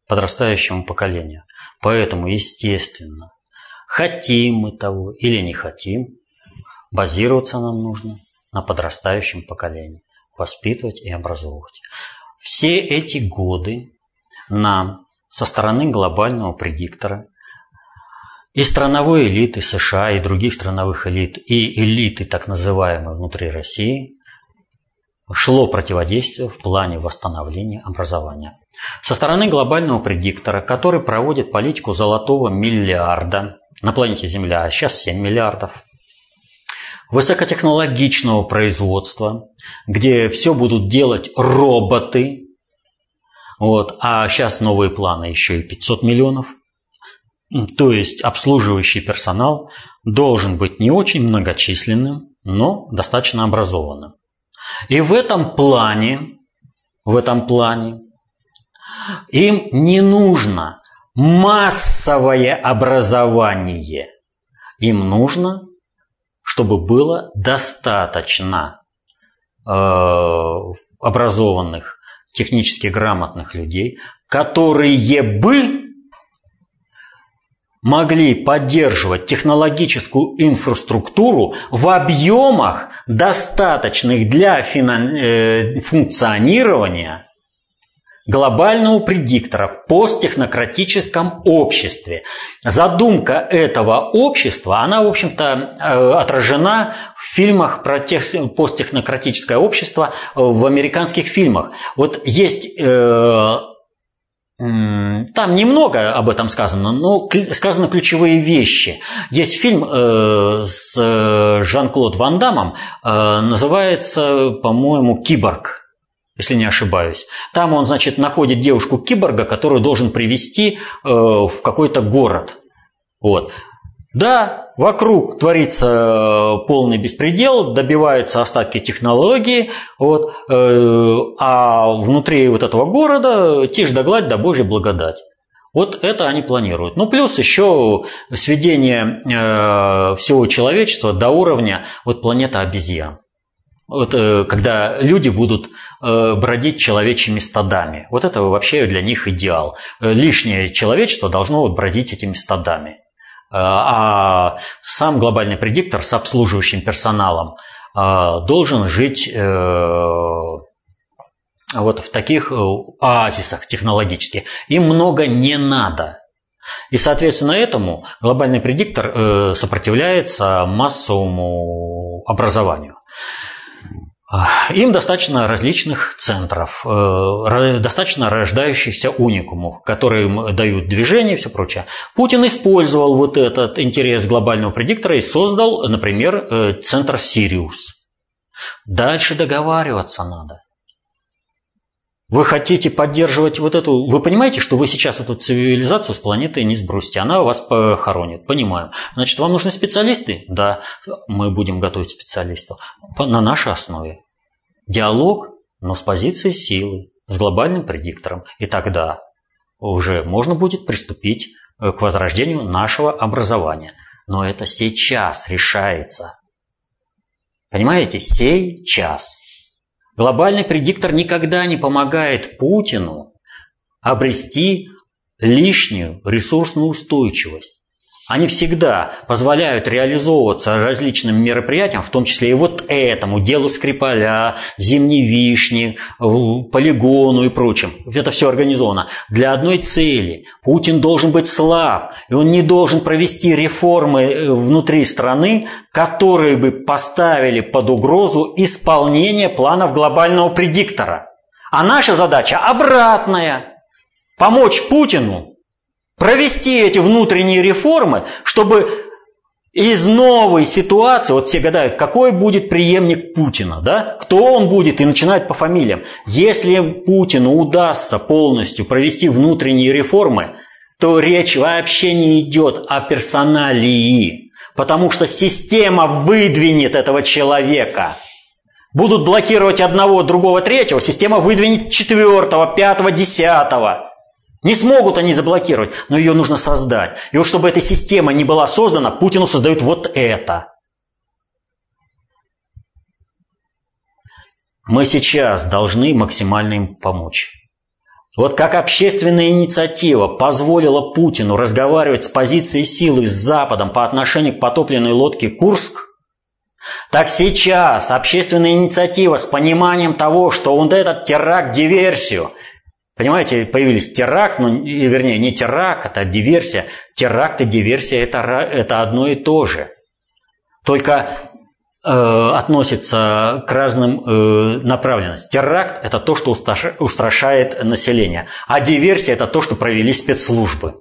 Подрастающему поколению. Поэтому, естественно, хотим мы того или не хотим, базироваться нам нужно на подрастающем поколении, воспитывать и образовывать. Все эти годы нам со стороны глобального предиктора и страновой элиты США, и других страновых элит, и элиты, так называемые, внутри России, шло противодействие в плане восстановления образования. Со стороны глобального предиктора, который проводит политику золотого миллиарда на планете Земля, а сейчас 7 миллиардов, высокотехнологичного производства, где все будут делать роботы, вот, а сейчас новые планы еще и 500 миллионов – то есть обслуживающий персонал должен быть не очень многочисленным, но достаточно образованным. И в этом плане, в этом плане им не нужно массовое образование. Им нужно, чтобы было достаточно э, образованных, технически грамотных людей, которые бы могли поддерживать технологическую инфраструктуру в объемах, достаточных для э, функционирования глобального предиктора в посттехнократическом обществе. Задумка этого общества, она, в общем-то, э, отражена в фильмах про тех, посттехнократическое общество в американских фильмах. Вот есть э, там немного об этом сказано, но сказаны ключевые вещи. Есть фильм э, с э, Жан-Клод Ван Дамом, э, называется, по-моему, «Киборг» если не ошибаюсь. Там он, значит, находит девушку-киборга, которую должен привести в какой-то город. Вот. Да, вокруг творится э, полный беспредел, добиваются остатки технологии, вот, э, а внутри вот этого города тишь да гладь да божья благодать. Вот это они планируют. Ну, плюс еще сведение э, всего человечества до уровня вот планета обезьян. Вот, когда люди будут бродить человечьими стадами. Вот это вообще для них идеал. Лишнее человечество должно вот бродить этими стадами. А сам глобальный предиктор с обслуживающим персоналом а, должен жить э, вот в таких э, оазисах технологических. Им много не надо. И, соответственно, этому глобальный предиктор э, сопротивляется массовому образованию. Им достаточно различных центров, э, достаточно рождающихся уникумов, которые им дают движение и все прочее. Путин использовал вот этот интерес глобального предиктора и создал, например, э, центр Сириус. Дальше договариваться надо. Вы хотите поддерживать вот эту... Вы понимаете, что вы сейчас эту цивилизацию с планеты не сбросите, она вас похоронит. Понимаю. Значит, вам нужны специалисты? Да, мы будем готовить специалистов на нашей основе. Диалог, но с позиции силы, с глобальным предиктором. И тогда уже можно будет приступить э, к возрождению нашего образования. Но это сейчас решается. Понимаете? Сейчас. Глобальный предиктор никогда не помогает Путину обрести лишнюю ресурсную устойчивость. Они всегда позволяют реализовываться различным мероприятиям, в том числе и вот этому делу Скрипаля, Зимней Вишни, полигону и прочим. Это все организовано для одной цели. Путин должен быть слаб, и он не должен провести реформы э, внутри страны, которые бы поставили под угрозу исполнение планов глобального предиктора. А наша задача обратная – помочь Путину провести эти внутренние реформы, чтобы из новой ситуации, вот все гадают, какой будет преемник Путина, да? кто он будет, и начинают по фамилиям. Если Путину удастся полностью провести внутренние реформы, то речь вообще не идет о персоналии, потому что система выдвинет этого человека. Будут блокировать одного, другого, третьего, система выдвинет четвертого, пятого, десятого. Не смогут они заблокировать, но ее нужно создать. И вот чтобы эта система не была создана, Путину создают вот это. Мы сейчас должны максимально им помочь. Вот как общественная инициатива позволила Путину разговаривать с позиции силы с Западом по отношению к потопленной лодке «Курск», так сейчас общественная инициатива с пониманием того, что вот этот теракт, диверсию, понимаете, появились теракт, ну, вернее, не теракт, это диверсия. Теракт и диверсия это, – это одно и то же. Только Э, относится к разным э, направленностям. Теракт – это то, что устрашает население, а диверсия – это то, что провели спецслужбы.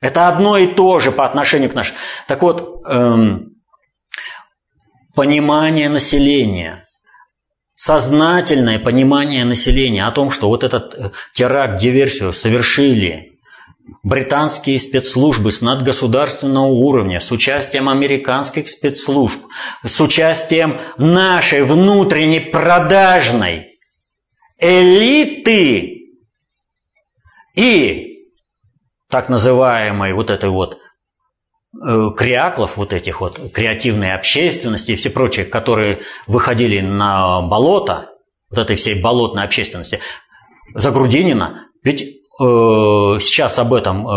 Это одно и то же по отношению к нашим. Так вот, эм, понимание населения, сознательное понимание населения о том, что вот этот э, теракт, диверсию совершили британские спецслужбы с надгосударственного уровня, с участием американских спецслужб, с участием нашей внутренней продажной элиты и так называемой вот этой вот э, кряклов, вот этих вот креативной общественности и все прочее, которые выходили на болото, вот этой всей болотной общественности, Загрудинина, ведь Э, сейчас об этом э,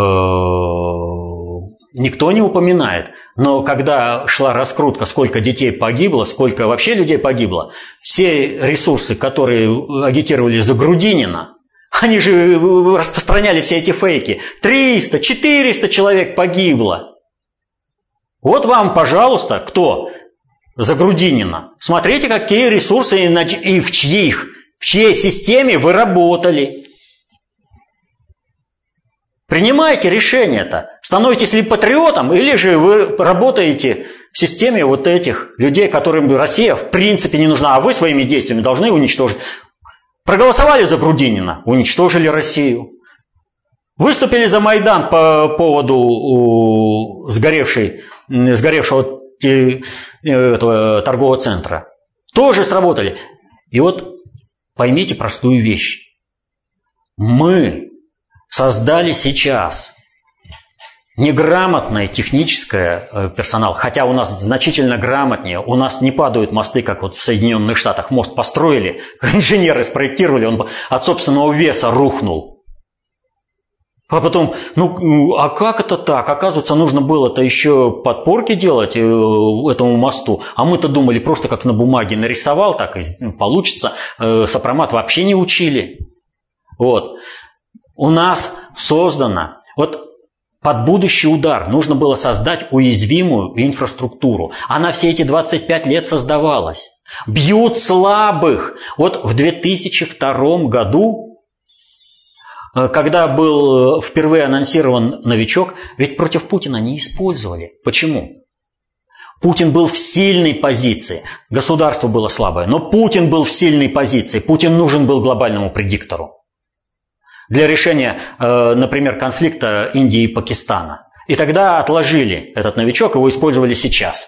никто не упоминает, но когда шла раскрутка, сколько детей погибло, сколько вообще людей погибло, все ресурсы, которые агитировали за Грудинина, они же распространяли все эти фейки. 300, 400 человек погибло. Вот вам, пожалуйста, кто за Грудинина. Смотрите, какие ресурсы и в чьих, в чьей системе вы работали. Принимайте решение-то. Становитесь ли патриотом, или же вы работаете в системе вот этих людей, которым Россия в принципе не нужна, а вы своими действиями должны уничтожить. Проголосовали за Грудинина, уничтожили Россию. Выступили за Майдан по поводу сгоревшей, сгоревшего этого торгового центра. Тоже сработали. И вот поймите простую вещь. Мы создали сейчас неграмотный технический э, персонал, хотя у нас значительно грамотнее, у нас не падают мосты, как вот в Соединенных Штатах. Мост построили, инженеры спроектировали, он от собственного веса рухнул. А потом, ну, а как это так? Оказывается, нужно было-то еще подпорки делать э, этому мосту. А мы-то думали, просто как на бумаге нарисовал, так и получится. Э, сопромат вообще не учили. Вот у нас создано, вот под будущий удар нужно было создать уязвимую инфраструктуру. Она все эти 25 лет создавалась. Бьют слабых. Вот в 2002 году, когда был э, впервые анонсирован новичок, ведь против Путина не использовали. Почему? Путин был в сильной позиции, государство было слабое, но Путин был в сильной позиции, Путин нужен был глобальному предиктору для решения, э, например, конфликта Индии и Пакистана. И тогда отложили этот новичок, его использовали сейчас.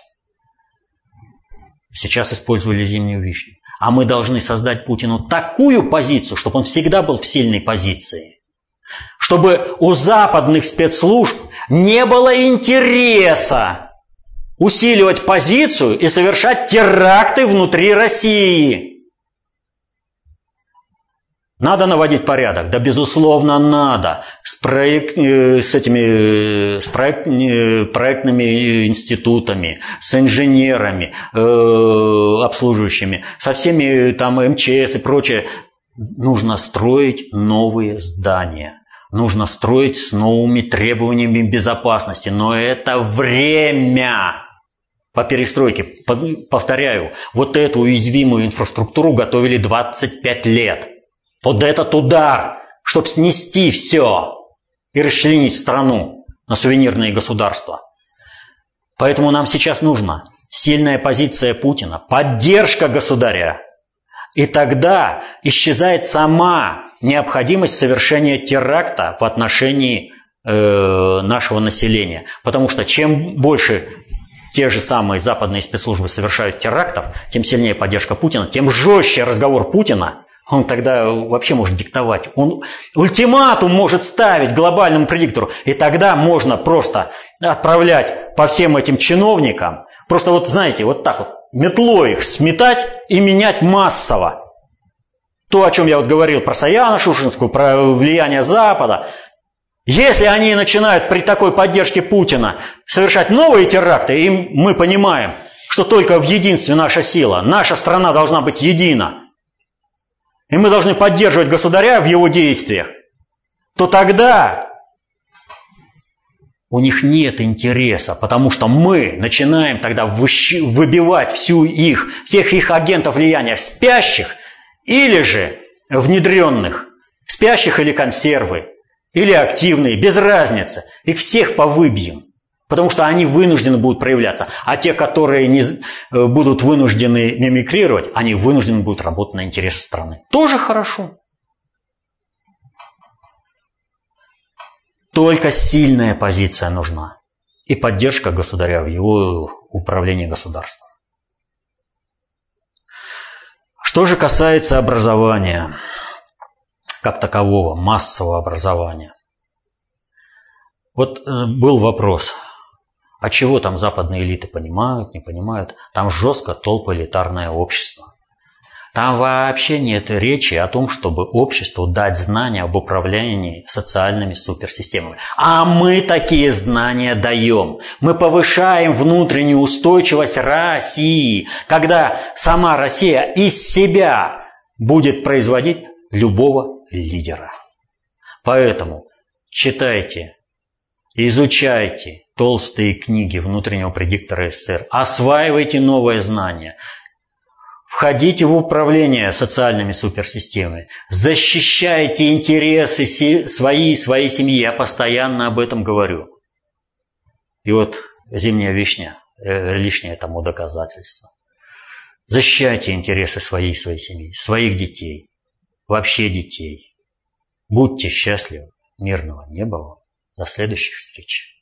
Сейчас использовали зимнюю вишню. А мы должны создать Путину такую позицию, чтобы он всегда был в сильной позиции. Чтобы у западных спецслужб не было интереса усиливать позицию и совершать теракты внутри России. Надо наводить порядок? Да, безусловно, надо. С, проект, э, с этими с проект, э, проектными институтами, с инженерами, э, обслуживающими, со всеми там МЧС и прочее. Нужно строить новые здания. Нужно строить с новыми требованиями безопасности. Но это время по перестройке. Повторяю, вот эту уязвимую инфраструктуру готовили 25 лет под этот удар, чтобы снести все и расчленить страну на сувенирные государства. Поэтому нам сейчас нужна сильная позиция Путина, поддержка государя. И тогда исчезает сама необходимость совершения теракта в отношении э, нашего населения. Потому что чем больше те же самые западные спецслужбы совершают терактов, тем сильнее поддержка Путина, тем жестче разговор Путина он тогда вообще может диктовать. Он ультиматум может ставить глобальному предиктору. И тогда можно просто отправлять по всем этим чиновникам, просто вот знаете, вот так вот, метлой их сметать и менять массово. то, о чем я вот говорил про Саяна Шушинскую, про влияние Запада, если они начинают при такой поддержке Путина совершать новые теракты, и мы понимаем, что только в единстве наша сила, наша страна должна быть едина, и мы должны поддерживать государя в его действиях, то тогда у них нет интереса, потому что мы начинаем тогда выбивать всю их, всех их агентов влияния спящих или же внедренных, спящих или консервы, или активные, без разницы. Их всех повыбьем. Потому что они вынуждены будут проявляться. А те, которые не, э, будут вынуждены мимикрировать, они вынуждены будут работать на интересы страны. Тоже хорошо. Только сильная позиция нужна. И поддержка государя в его управлении государством. Что же касается образования – как такового, массового образования. Вот э, был вопрос, а чего там западные элиты понимают, не понимают? Там жестко толпа элитарное общество. Там вообще нет речи о том, чтобы обществу дать знания об управлении социальными суперсистемами. А мы такие знания даем. Мы повышаем внутреннюю устойчивость России, когда сама Россия из себя будет производить любого лидера. Поэтому читайте, изучайте толстые книги внутреннего предиктора СССР, осваивайте новые знания, входите в управление социальными суперсистемами, защищайте интересы свои и своей семьи. Я постоянно об этом говорю. И вот зимняя вишня э, лишнее тому доказательство. Защищайте интересы своей и своей семьи, своих детей, вообще детей. Будьте счастливы, мирного неба вам. До следующих встреч.